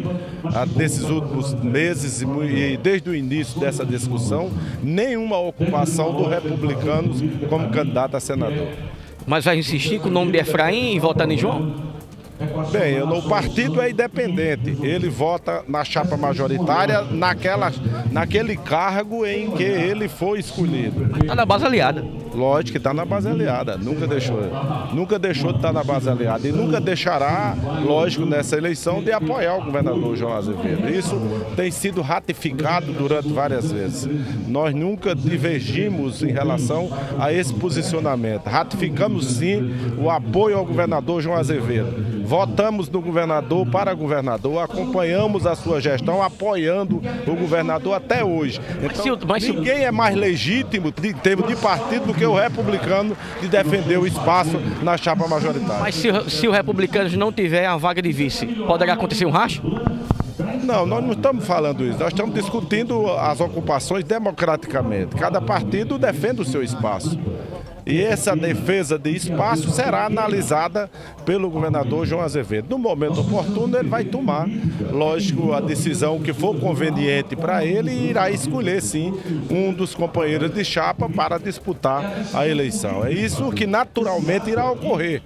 [SPEAKER 7] nesses últimos meses e desde o início dessa discussão, nenhuma ocupação do Republicanos como candidato a senador.
[SPEAKER 20] Mas vai insistir com o nome de Efraim e votar em João?
[SPEAKER 7] Bem, o partido é independente. Ele vota na chapa majoritária naquela, naquele cargo em que ele foi escolhido.
[SPEAKER 20] Está na base aliada.
[SPEAKER 7] Lógico que está na base aliada. Nunca deixou. Nunca deixou de estar na base aliada. E nunca deixará, lógico, nessa eleição, de apoiar o governador João Azevedo. Isso tem sido ratificado durante várias vezes. Nós nunca divergimos em relação a esse posicionamento. Ratificamos sim o apoio ao governador João Azevedo Votamos no governador para governador, acompanhamos a sua gestão, apoiando o governador até hoje. Então, mas se, mas ninguém é mais legítimo em termos de partido do que o republicano de defender o espaço na chapa majoritária.
[SPEAKER 20] Mas se, se o republicano não tiver a vaga de vice, poderá acontecer um racho?
[SPEAKER 7] Não, nós não estamos falando isso. Nós estamos discutindo as ocupações democraticamente. Cada partido defende o seu espaço. E essa defesa de espaço será analisada pelo governador João Azevedo. No momento oportuno, ele vai tomar, lógico, a decisão que for conveniente para ele e irá escolher, sim, um dos companheiros de chapa para disputar a eleição. É isso que naturalmente irá ocorrer.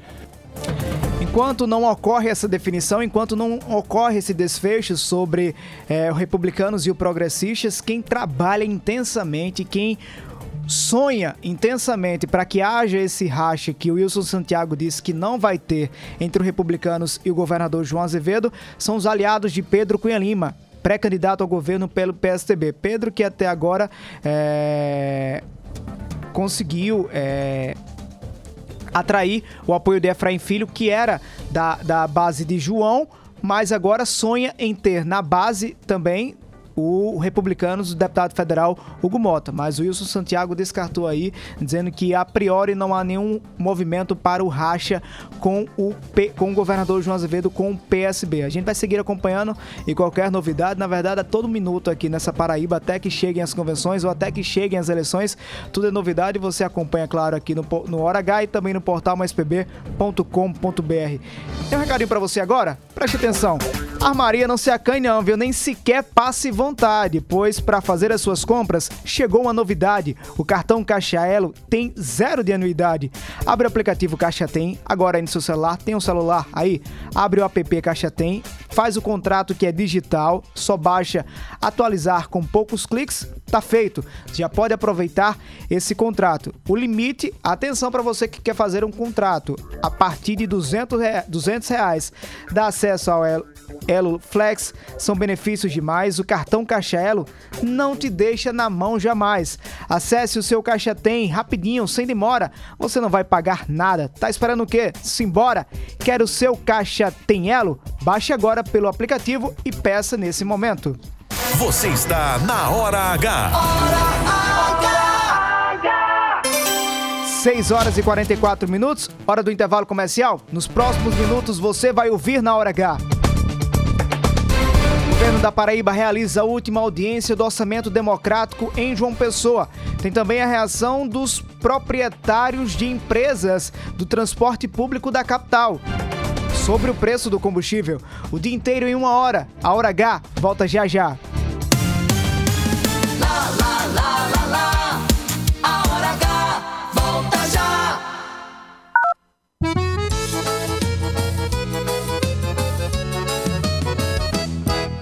[SPEAKER 2] Enquanto não ocorre essa definição, enquanto não ocorre esse desfecho sobre é, os republicanos e os progressistas, quem trabalha intensamente, quem sonha intensamente para que haja esse racha que o Wilson Santiago disse que não vai ter entre os republicanos e o governador João Azevedo são os aliados de Pedro Cunha Lima, pré-candidato ao governo pelo PSTB. Pedro que até agora é, conseguiu é, atrair o apoio de Efraim Filho, que era da, da base de João, mas agora sonha em ter na base também o republicano do deputado federal Hugo Mota, mas o Wilson Santiago descartou aí, dizendo que a priori não há nenhum movimento para o racha com o, P, com o governador João Azevedo com o PSB. A gente vai seguir acompanhando e qualquer novidade, na verdade, a todo minuto aqui nessa Paraíba, até que cheguem as convenções ou até que cheguem as eleições, tudo é novidade. Você acompanha, claro, aqui no, no Hora H e também no portal maispb.com.br. Tem um recadinho para você agora? Preste atenção. Armaria não se acanhe não, viu? Nem sequer passe vontade, pois para fazer as suas compras chegou uma novidade. O cartão Caixa Elo tem zero de anuidade. Abre o aplicativo Caixa Tem, agora aí no seu celular, tem um celular aí, abre o app Caixa Tem, faz o contrato que é digital, só baixa atualizar com poucos cliques, tá feito. Já pode aproveitar esse contrato. O limite, atenção para você que quer fazer um contrato a partir de 200 reais, dá acesso ao Elo Elo Flex são benefícios demais. O cartão Caixa Elo não te deixa na mão jamais. Acesse o seu Caixa Tem rapidinho, sem demora. Você não vai pagar nada. Tá esperando o quê? Simbora! Quer o seu Caixa Tem Elo? Baixe agora pelo aplicativo e peça nesse momento.
[SPEAKER 3] Você está na Hora H. Hora H.
[SPEAKER 2] 6 horas e 44 minutos, hora do intervalo comercial. Nos próximos minutos você vai ouvir na hora H. O governo da Paraíba realiza a última audiência do orçamento democrático em João Pessoa. Tem também a reação dos proprietários de empresas do transporte público da capital. Sobre o preço do combustível, o dia inteiro em uma hora. A hora H volta já já.
[SPEAKER 1] Lá, lá, lá, lá, lá. A hora H volta já.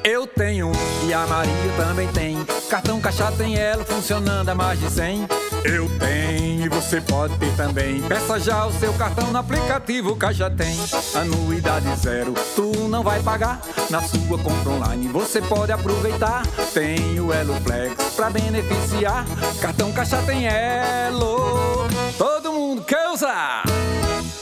[SPEAKER 16] Eu tenho e a Maria também tem. Cartão Caixa tem ela funcionando a mais de 100. Eu tenho e você pode ter também. Peça já o seu cartão no aplicativo Caixa Tem. Anuidade zero, tu não vai pagar. Na sua compra online você pode aproveitar. Tem o Elo Flex pra beneficiar. Cartão Caixa tem Elo. Todo mundo quer usar.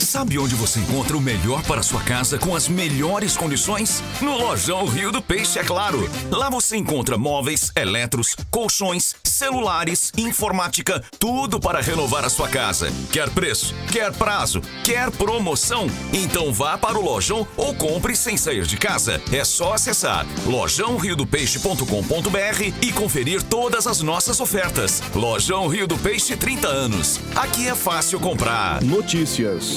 [SPEAKER 19] Sabe onde você encontra o melhor para sua casa com as melhores condições? No Lojão Rio do Peixe, é claro. Lá você encontra móveis, eletros, colchões, celulares, informática, tudo para renovar a sua casa. Quer preço? Quer prazo? Quer promoção? Então vá para o Lojão ou compre sem sair de casa. É só acessar lojãoriodopeixe.com.br e conferir todas as nossas ofertas. Lojão Rio do Peixe 30 anos. Aqui é fácil comprar.
[SPEAKER 14] Notícias.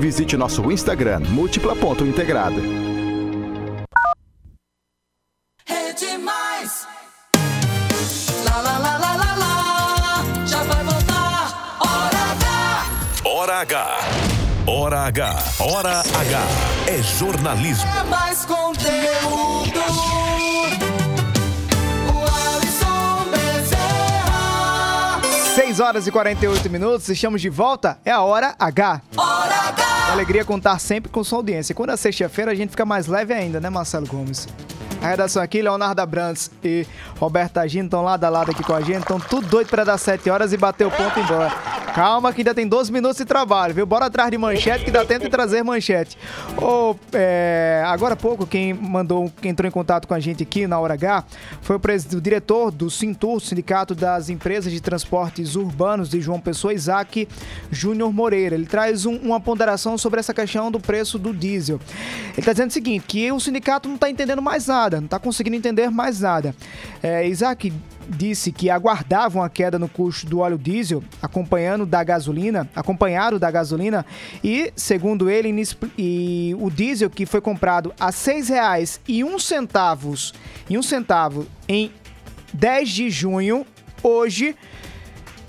[SPEAKER 13] visite nosso Instagram múltipla.integrada.
[SPEAKER 1] Rede Mais. Lá, lá, lá, lá, lá, lá. Já vai voltar. Hora H.
[SPEAKER 3] Hora H. Hora H. Hora H. É jornalismo.
[SPEAKER 1] É mais conteúdo. O Alisson Bezerra.
[SPEAKER 2] 6 horas e 48 minutos, estamos de volta. É a hora H.
[SPEAKER 1] Hora H.
[SPEAKER 2] Alegria contar sempre com sua audiência. Quando é sexta-feira, a gente fica mais leve ainda, né, Marcelo Gomes? A redação aqui, Leonardo Abrantes e Roberto Agino estão lado a lado aqui com a gente. Estão tudo doido para dar 7 horas e bater o ponto embora. Calma que ainda tem 12 minutos de trabalho, viu? Bora atrás de manchete que dá tempo de trazer manchete. Ô, é, agora há pouco, quem mandou, quem entrou em contato com a gente aqui na Hora H foi o, o diretor do Sintur, Sindicato das Empresas de Transportes Urbanos de João Pessoa, Isaac Júnior Moreira. Ele traz um- uma ponderação sobre essa questão do preço do diesel. Ele está dizendo o seguinte, que o sindicato não está entendendo mais nada, não está conseguindo entender mais nada. É, Isaac disse que aguardavam a queda no custo do óleo diesel, acompanhando da gasolina, acompanhado da gasolina, e segundo ele, e o diesel que foi comprado a R$ 6,01 centavos, e um centavo em 10 de junho, hoje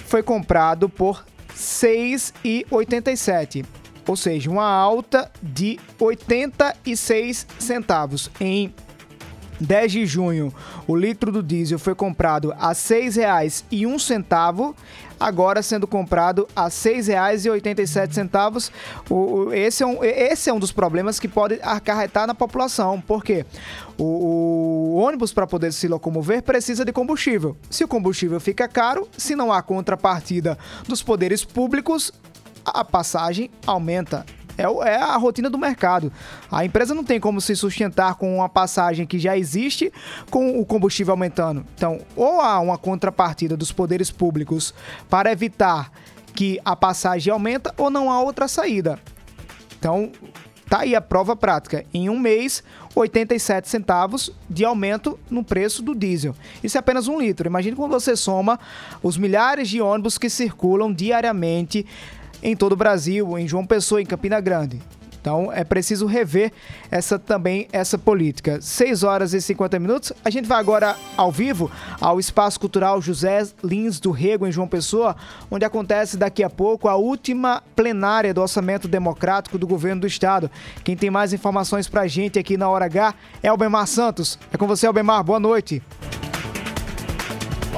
[SPEAKER 2] foi comprado por R$ 6,87. ou seja, uma alta de 86 centavos. Em 10 de junho, o litro do diesel foi comprado a R$ 6,01, agora sendo comprado a R$ 6,87. O, o- esse, é um, esse é um dos problemas que pode acarretar na população, porque o, o ônibus, para poder se locomover, precisa de combustível. Se o combustível fica caro, se não há contrapartida dos poderes públicos, a passagem aumenta. É, é a rotina do mercado. A empresa não tem como se sustentar com uma passagem que já existe com o combustível aumentando. Então, ou há uma contrapartida dos poderes públicos para evitar que a passagem aumenta, ou não há outra saída. Então, tá aí a prova prática. Em um mês, 87 centavos de aumento no preço do diesel. Isso é apenas um litro. Imagine quando você soma os milhares de ônibus que circulam diariamente em todo o Brasil, em João Pessoa, em Campina Grande. Então é preciso rever essa também essa política. 6 horas e 50 minutos. A gente vai agora ao vivo ao Espaço Cultural José Lins do Rego em João Pessoa, onde acontece daqui a pouco a última plenária do orçamento democrático do governo do estado. Quem tem mais informações pra gente aqui na hora H é Albemar Santos. É com você, Albemar. Boa noite.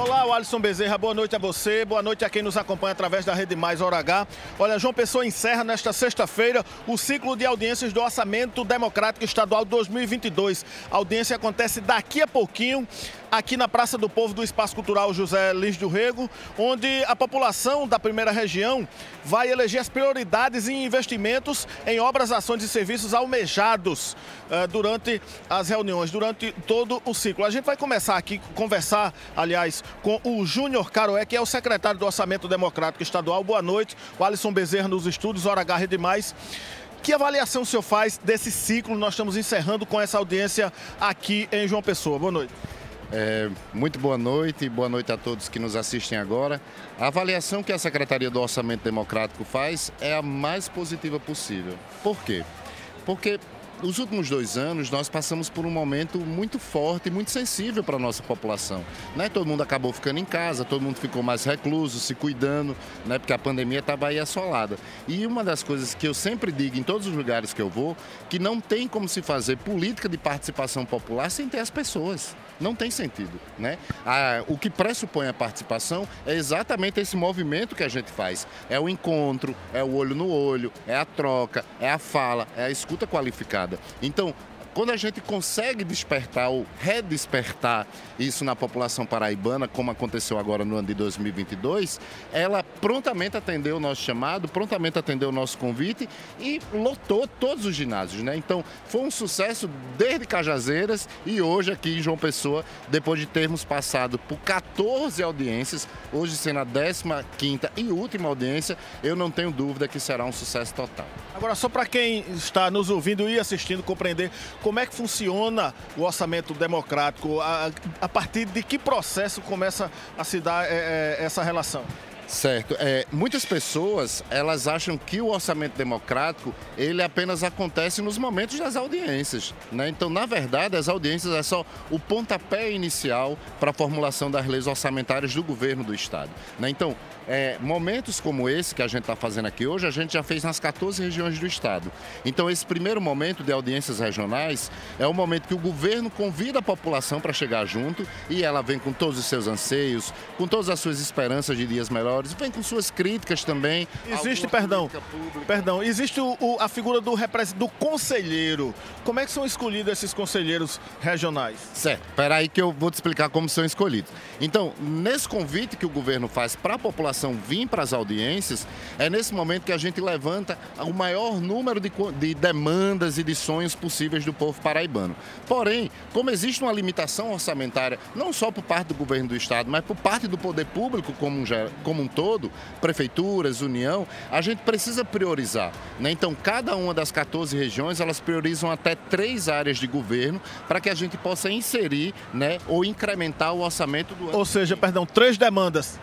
[SPEAKER 21] Olá, Alisson Bezerra, boa noite a você, boa noite a quem nos acompanha através da Rede Mais Hora H. Olha, João Pessoa encerra nesta sexta-feira o ciclo de audiências do Orçamento Democrático Estadual 2022. A audiência acontece daqui a pouquinho aqui na Praça do Povo do Espaço Cultural José Lins do Rego, onde a população da primeira região vai eleger as prioridades em investimentos em obras, ações e serviços almejados eh, durante as reuniões, durante todo o ciclo. A gente vai começar aqui, conversar, aliás, com o Júnior Caroé, que é o secretário do Orçamento Democrático Estadual. Boa noite. O Alisson Bezerra nos estúdios, Hora H Rede Mais. Que avaliação o senhor faz desse ciclo? Nós estamos encerrando com essa audiência aqui em João Pessoa. Boa noite.
[SPEAKER 22] É, muito boa noite, boa noite a todos que nos assistem agora. A avaliação que a Secretaria do Orçamento Democrático faz é a mais positiva possível. Por quê? Porque nos últimos dois anos nós passamos por um momento muito forte e muito sensível para a nossa população. Né? Todo mundo acabou ficando em casa, todo mundo ficou mais recluso, se cuidando, né? porque a pandemia estava aí assolada. E uma das coisas que eu sempre digo em todos os lugares que eu vou, que não tem como se fazer política de participação popular sem ter as pessoas. Não tem sentido, né? O que pressupõe a participação é exatamente esse movimento que a gente faz. É o encontro, é o olho no olho, é a troca, é a fala, é a escuta qualificada. Então, quando a gente consegue despertar ou redespertar isso na população paraibana, como aconteceu agora no ano de 2022, ela prontamente atendeu o nosso chamado, prontamente atendeu o nosso convite e lotou todos os ginásios, né? Então, foi um sucesso desde Cajazeiras e hoje aqui em João Pessoa, depois de termos passado por 14 audiências, hoje sendo a 15ª e última audiência, eu não tenho dúvida que será um sucesso total.
[SPEAKER 21] Agora, só para quem está nos ouvindo e assistindo compreender como é que funciona o orçamento democrático, a, a partir de que processo começa a se dar é, é, essa relação?
[SPEAKER 22] Certo. É, muitas pessoas elas acham que o orçamento democrático ele apenas acontece nos momentos das audiências. Né? Então, na verdade, as audiências é só o pontapé inicial para a formulação das leis orçamentárias do governo do Estado. Né? Então, é, momentos como esse que a gente está fazendo aqui hoje, a gente já fez nas 14 regiões do Estado. Então, esse primeiro momento de audiências regionais é o momento que o governo convida a população para chegar junto e ela vem com todos os seus anseios, com todas as suas esperanças de dias melhores, vem com suas críticas também.
[SPEAKER 21] Existe, perdão, perdão, existe o, o- a figura do, do conselheiro. Como é que são escolhidos esses conselheiros regionais?
[SPEAKER 22] Certo, espera aí que eu vou te explicar como são escolhidos. Então, nesse convite que o governo faz para a população vir para as audiências, é nesse momento que a gente levanta o maior número de, de demandas e de sonhos possíveis do povo paraibano. Porém, como existe uma limitação orçamentária, não só por parte do governo do estado, mas por parte do poder público como um, como um todo, prefeituras, União, a gente precisa priorizar. né? Então, cada uma das 14 regiões, elas priorizam até três áreas de governo para que a gente possa inserir né, ou incrementar o orçamento do ano.
[SPEAKER 21] Ou seja, perdão, três demandas.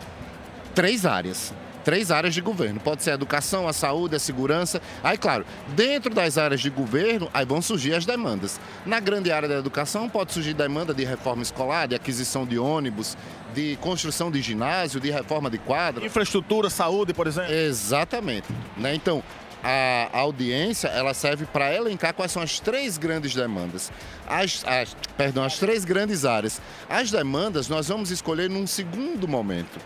[SPEAKER 22] Três áreas. Três áreas de governo. Pode ser a educação, a saúde, a segurança. Aí, claro, dentro das áreas de governo, aí vão surgir as demandas. Na grande área da educação, pode surgir demanda de reforma escolar, de aquisição de ônibus, de construção de ginásio, de reforma de quadra.
[SPEAKER 21] Infraestrutura, saúde, por exemplo.
[SPEAKER 22] Exatamente. Né? Então, a audiência ela serve para elencar quais são as três grandes demandas. As, as, perdão, as três grandes áreas. As demandas nós vamos escolher num segundo momento.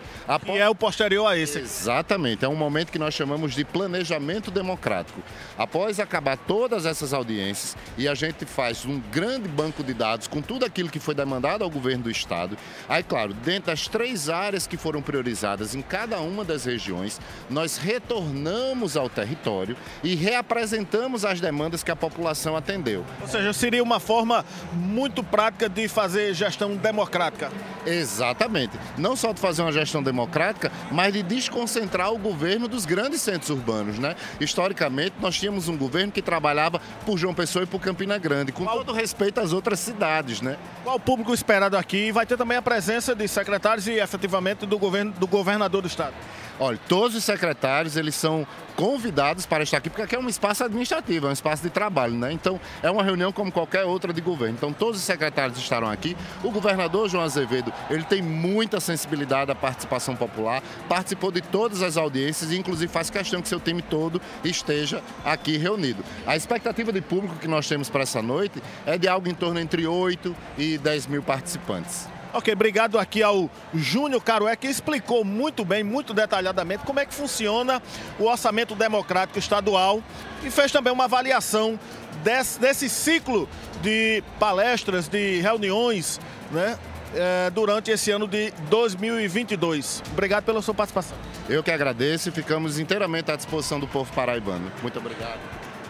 [SPEAKER 21] E é o posterior a esse.
[SPEAKER 22] Exatamente, é um momento que nós chamamos de planejamento democrático. Após acabar todas essas audiências e a gente faz um grande banco de dados com tudo aquilo que foi demandado ao governo do estado. Aí, claro, dentro das três áreas que foram priorizadas em cada uma das regiões, nós retornamos ao território e reapresentamos as demandas que a população atendeu.
[SPEAKER 21] Ou seja, seria uma forma muito prática de fazer gestão democrática.
[SPEAKER 22] Exatamente. Não só de fazer uma gestão democrática, mas de desconcentrar o governo dos grandes centros urbanos, né? Historicamente, nós tínhamos um governo que trabalhava por João Pessoa e por Campina Grande, com todo respeito às outras cidades, né?
[SPEAKER 21] Qual o público esperado aqui? Vai ter também a presença de secretários e efetivamente do, governo, do governador do estado.
[SPEAKER 22] Olha, todos os secretários, eles são convidados para estar aqui, porque aqui é um espaço administrativo, é um espaço de trabalho, né? Então, é uma reunião como qualquer outra de governo. Então, todos os secretários estarão aqui. O governador João Azevedo, ele tem muita sensibilidade à participação popular, participou de todas as audiências e, inclusive, faz questão que seu time todo esteja aqui reunido. A expectativa de público que nós temos para essa noite é de algo em torno entre 8 e 10 mil participantes.
[SPEAKER 21] Ok, obrigado aqui ao Júnior Carué, que explicou muito bem, muito detalhadamente, como é que funciona o orçamento democrático estadual e fez também uma avaliação desse, desse ciclo de palestras, de reuniões, né? É, durante esse ano de 2022. Obrigado pela sua participação.
[SPEAKER 22] Eu que agradeço e ficamos inteiramente à disposição do povo paraibano. Muito obrigado.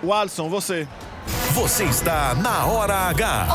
[SPEAKER 21] O Alisson, você.
[SPEAKER 3] Você está na Hora H.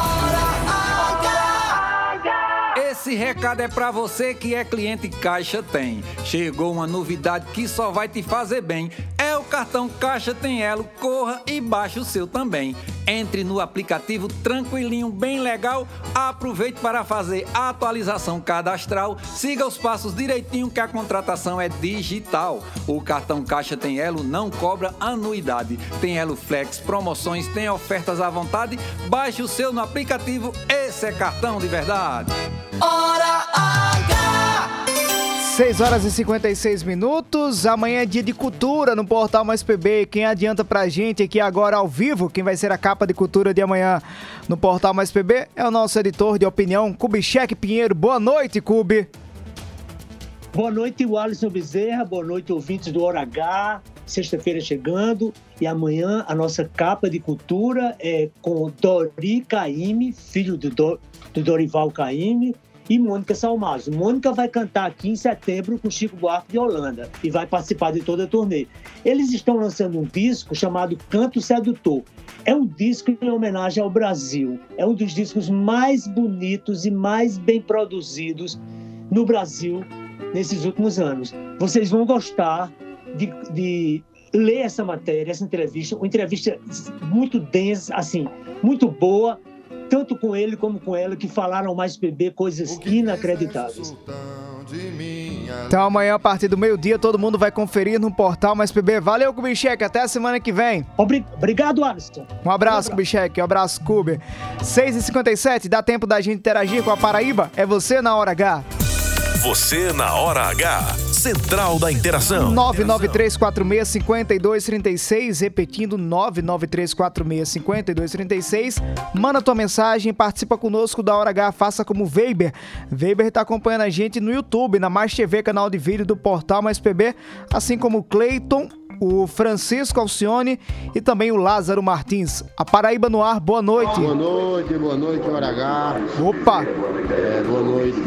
[SPEAKER 16] Esse recado é para você que é cliente Caixa Tem. Chegou uma novidade que só vai te fazer bem. É o cartão Caixa Tem Elo. Corra e baixe o seu também. Entre no aplicativo tranquilinho, bem legal. Aproveite para fazer a atualização cadastral. Siga os passos direitinho que a contratação é digital. O cartão Caixa Tem Elo não cobra anuidade. Tem Elo Flex, promoções, tem ofertas à vontade. Baixe o seu no aplicativo. Esse é cartão de verdade.
[SPEAKER 1] Hora H!
[SPEAKER 2] 6 horas e 56 minutos. Amanhã é dia de cultura no Portal Mais PB. Quem adianta pra gente aqui agora ao vivo, quem vai ser a capa de cultura de amanhã no Portal Mais PB é o nosso editor de opinião, Kubitschek Pinheiro. Boa noite, Kubi.
[SPEAKER 23] Boa noite, Alisson Bezerra. Boa noite, ouvintes do Hora H. Sexta-feira chegando e amanhã a nossa capa de cultura é com Dori Caime, filho do, Do- do Dorival Caime, e Mônica Salmazo. Mônica vai cantar aqui em setembro com Chico Buarque de Holanda e vai participar de toda a turnê. Eles estão lançando um disco chamado Canto Sedutor. É um disco em homenagem ao Brasil. É um dos discos mais bonitos e mais bem produzidos no Brasil nesses últimos anos. Vocês vão gostar de, de ler essa matéria, essa entrevista, uma entrevista muito densa, assim, muito boa, tanto com ele como com ela, que falaram mais PB coisas inacreditáveis.
[SPEAKER 2] Então amanhã, a partir do meio-dia, todo mundo vai conferir no Portal Mais PB. Valeu, Kubitschek. Até a semana que vem.
[SPEAKER 23] Obrigado, Alisson.
[SPEAKER 2] Um abraço, Kubitschek. Um abraço, Kubi. 6h57, dá tempo da gente interagir com a Paraíba? É você na hora H.
[SPEAKER 3] Você na Hora H. Central da Interação.
[SPEAKER 2] 993465236, repetindo 993465236. Manda tua mensagem, participa conosco da Hora H, faça como Weber. Weber está acompanhando a gente no YouTube, na Mais TV, canal de vídeo do Portal Mais PB, assim como Cleiton, o Francisco Alcione e também o Lázaro Martins. A Paraíba no ar, boa noite.
[SPEAKER 24] Boa noite, boa noite, Hora H.
[SPEAKER 2] Opa!
[SPEAKER 24] É, boa noite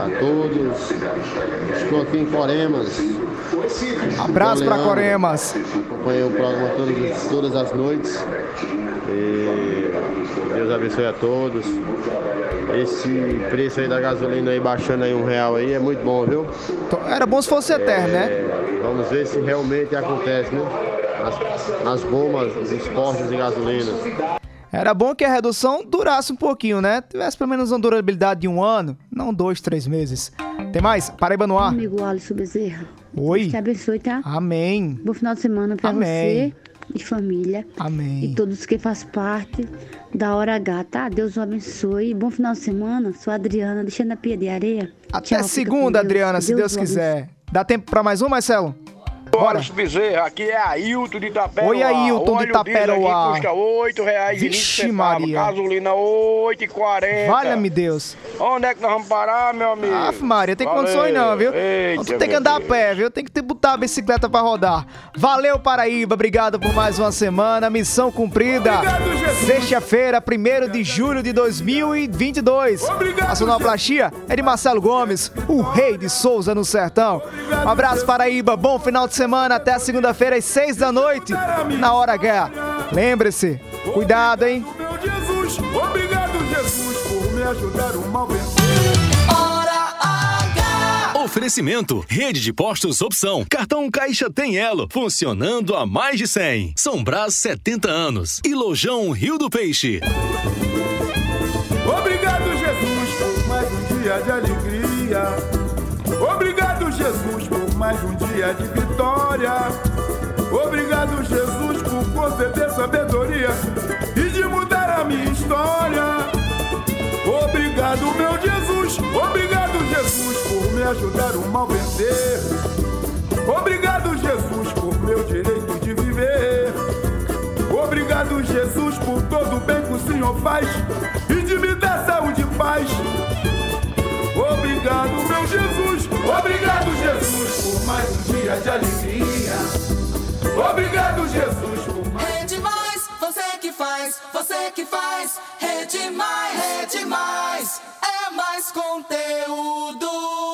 [SPEAKER 24] a todos. Estou aqui em Coremas.
[SPEAKER 2] Abraço para. Coremas.
[SPEAKER 24] Acompanhei o programa todas, todas as noites. E Deus abençoe a todos. Esse preço aí da gasolina aí baixando aí um real aí é muito bom, viu?
[SPEAKER 2] Era bom se fosse eterno, né?
[SPEAKER 24] É, Vamos ver se realmente acontece, né? Nas, nas bombas, nos postos de gasolina.
[SPEAKER 2] Era bom que a redução durasse um pouquinho, né? Tivesse pelo menos uma durabilidade de um ano, não dois, três meses. Tem mais? Paraíba no ar.
[SPEAKER 25] Amigo Alisson Bezerra.
[SPEAKER 2] Oi.
[SPEAKER 25] Deus te abençoe, tá?
[SPEAKER 2] Amém.
[SPEAKER 25] Bom final de semana pra
[SPEAKER 2] Amém.
[SPEAKER 25] você e família.
[SPEAKER 2] Amém.
[SPEAKER 25] E todos que fazem parte da Hora H, tá? Deus o abençoe. Bom final de semana. Sou a Adriana, deixando a pia de areia.
[SPEAKER 2] Até
[SPEAKER 25] Tchau,
[SPEAKER 2] segunda,
[SPEAKER 25] Deus.
[SPEAKER 2] Adriana, se Deus
[SPEAKER 25] abençoe.
[SPEAKER 2] quiser. Dá tempo pra mais um, Marcelo? Bora.
[SPEAKER 26] Alisson Bezerra, aqui é Ailton de Itaperoá.
[SPEAKER 2] Oi, Ailton de
[SPEAKER 26] Óleo diesel
[SPEAKER 2] Itaperoá.
[SPEAKER 26] custa R$ 8,20.
[SPEAKER 2] Vixe, Maria.
[SPEAKER 26] Gasolina R$ 8,40.
[SPEAKER 2] Valha-me Deus.
[SPEAKER 26] Onde é que nós vamos parar, meu amigo?
[SPEAKER 2] Aff, Maria, tem
[SPEAKER 26] Valeu.
[SPEAKER 2] condições não, viu?
[SPEAKER 26] Eita,
[SPEAKER 2] tu tem que andar a
[SPEAKER 26] Deus.
[SPEAKER 2] pé, viu? Tem que ter, botar a bicicleta pra rodar. Valeu, Paraíba. Obrigado por mais uma semana. Missão cumprida. Sexta-feira, 1 de julho de 2022. a sonoplastia é de Marcelo Gomes, o rei de Souza no Sertão. Um abraço, Paraíba. Bom final de semana. Até segunda-feira, às 6 da noite, na Hora H. Lembre-se, cuidado, hein?
[SPEAKER 27] Jesus, obrigado, Jesus, por me ajudar o mal.
[SPEAKER 4] Oferecimento: Rede de Postos Opção. Cartão Caixa tem Elo. Funcionando há mais de 100. São Brás 70 anos. E Lojão Rio do Peixe.
[SPEAKER 27] Obrigado, Jesus, por mais um dia de alegria. Ajudar o mal vencer. Obrigado, Jesus, por meu direito de viver. Obrigado, Jesus, por todo o bem que o Senhor faz e de me dar saúde e paz. Obrigado, meu Jesus. Obrigado, Jesus, por mais um dia de alegria. Obrigado, Jesus, por mais.
[SPEAKER 1] Rede Mais, você que faz, você que faz. Rede Mais, Rede Mais, é mais conteúdo.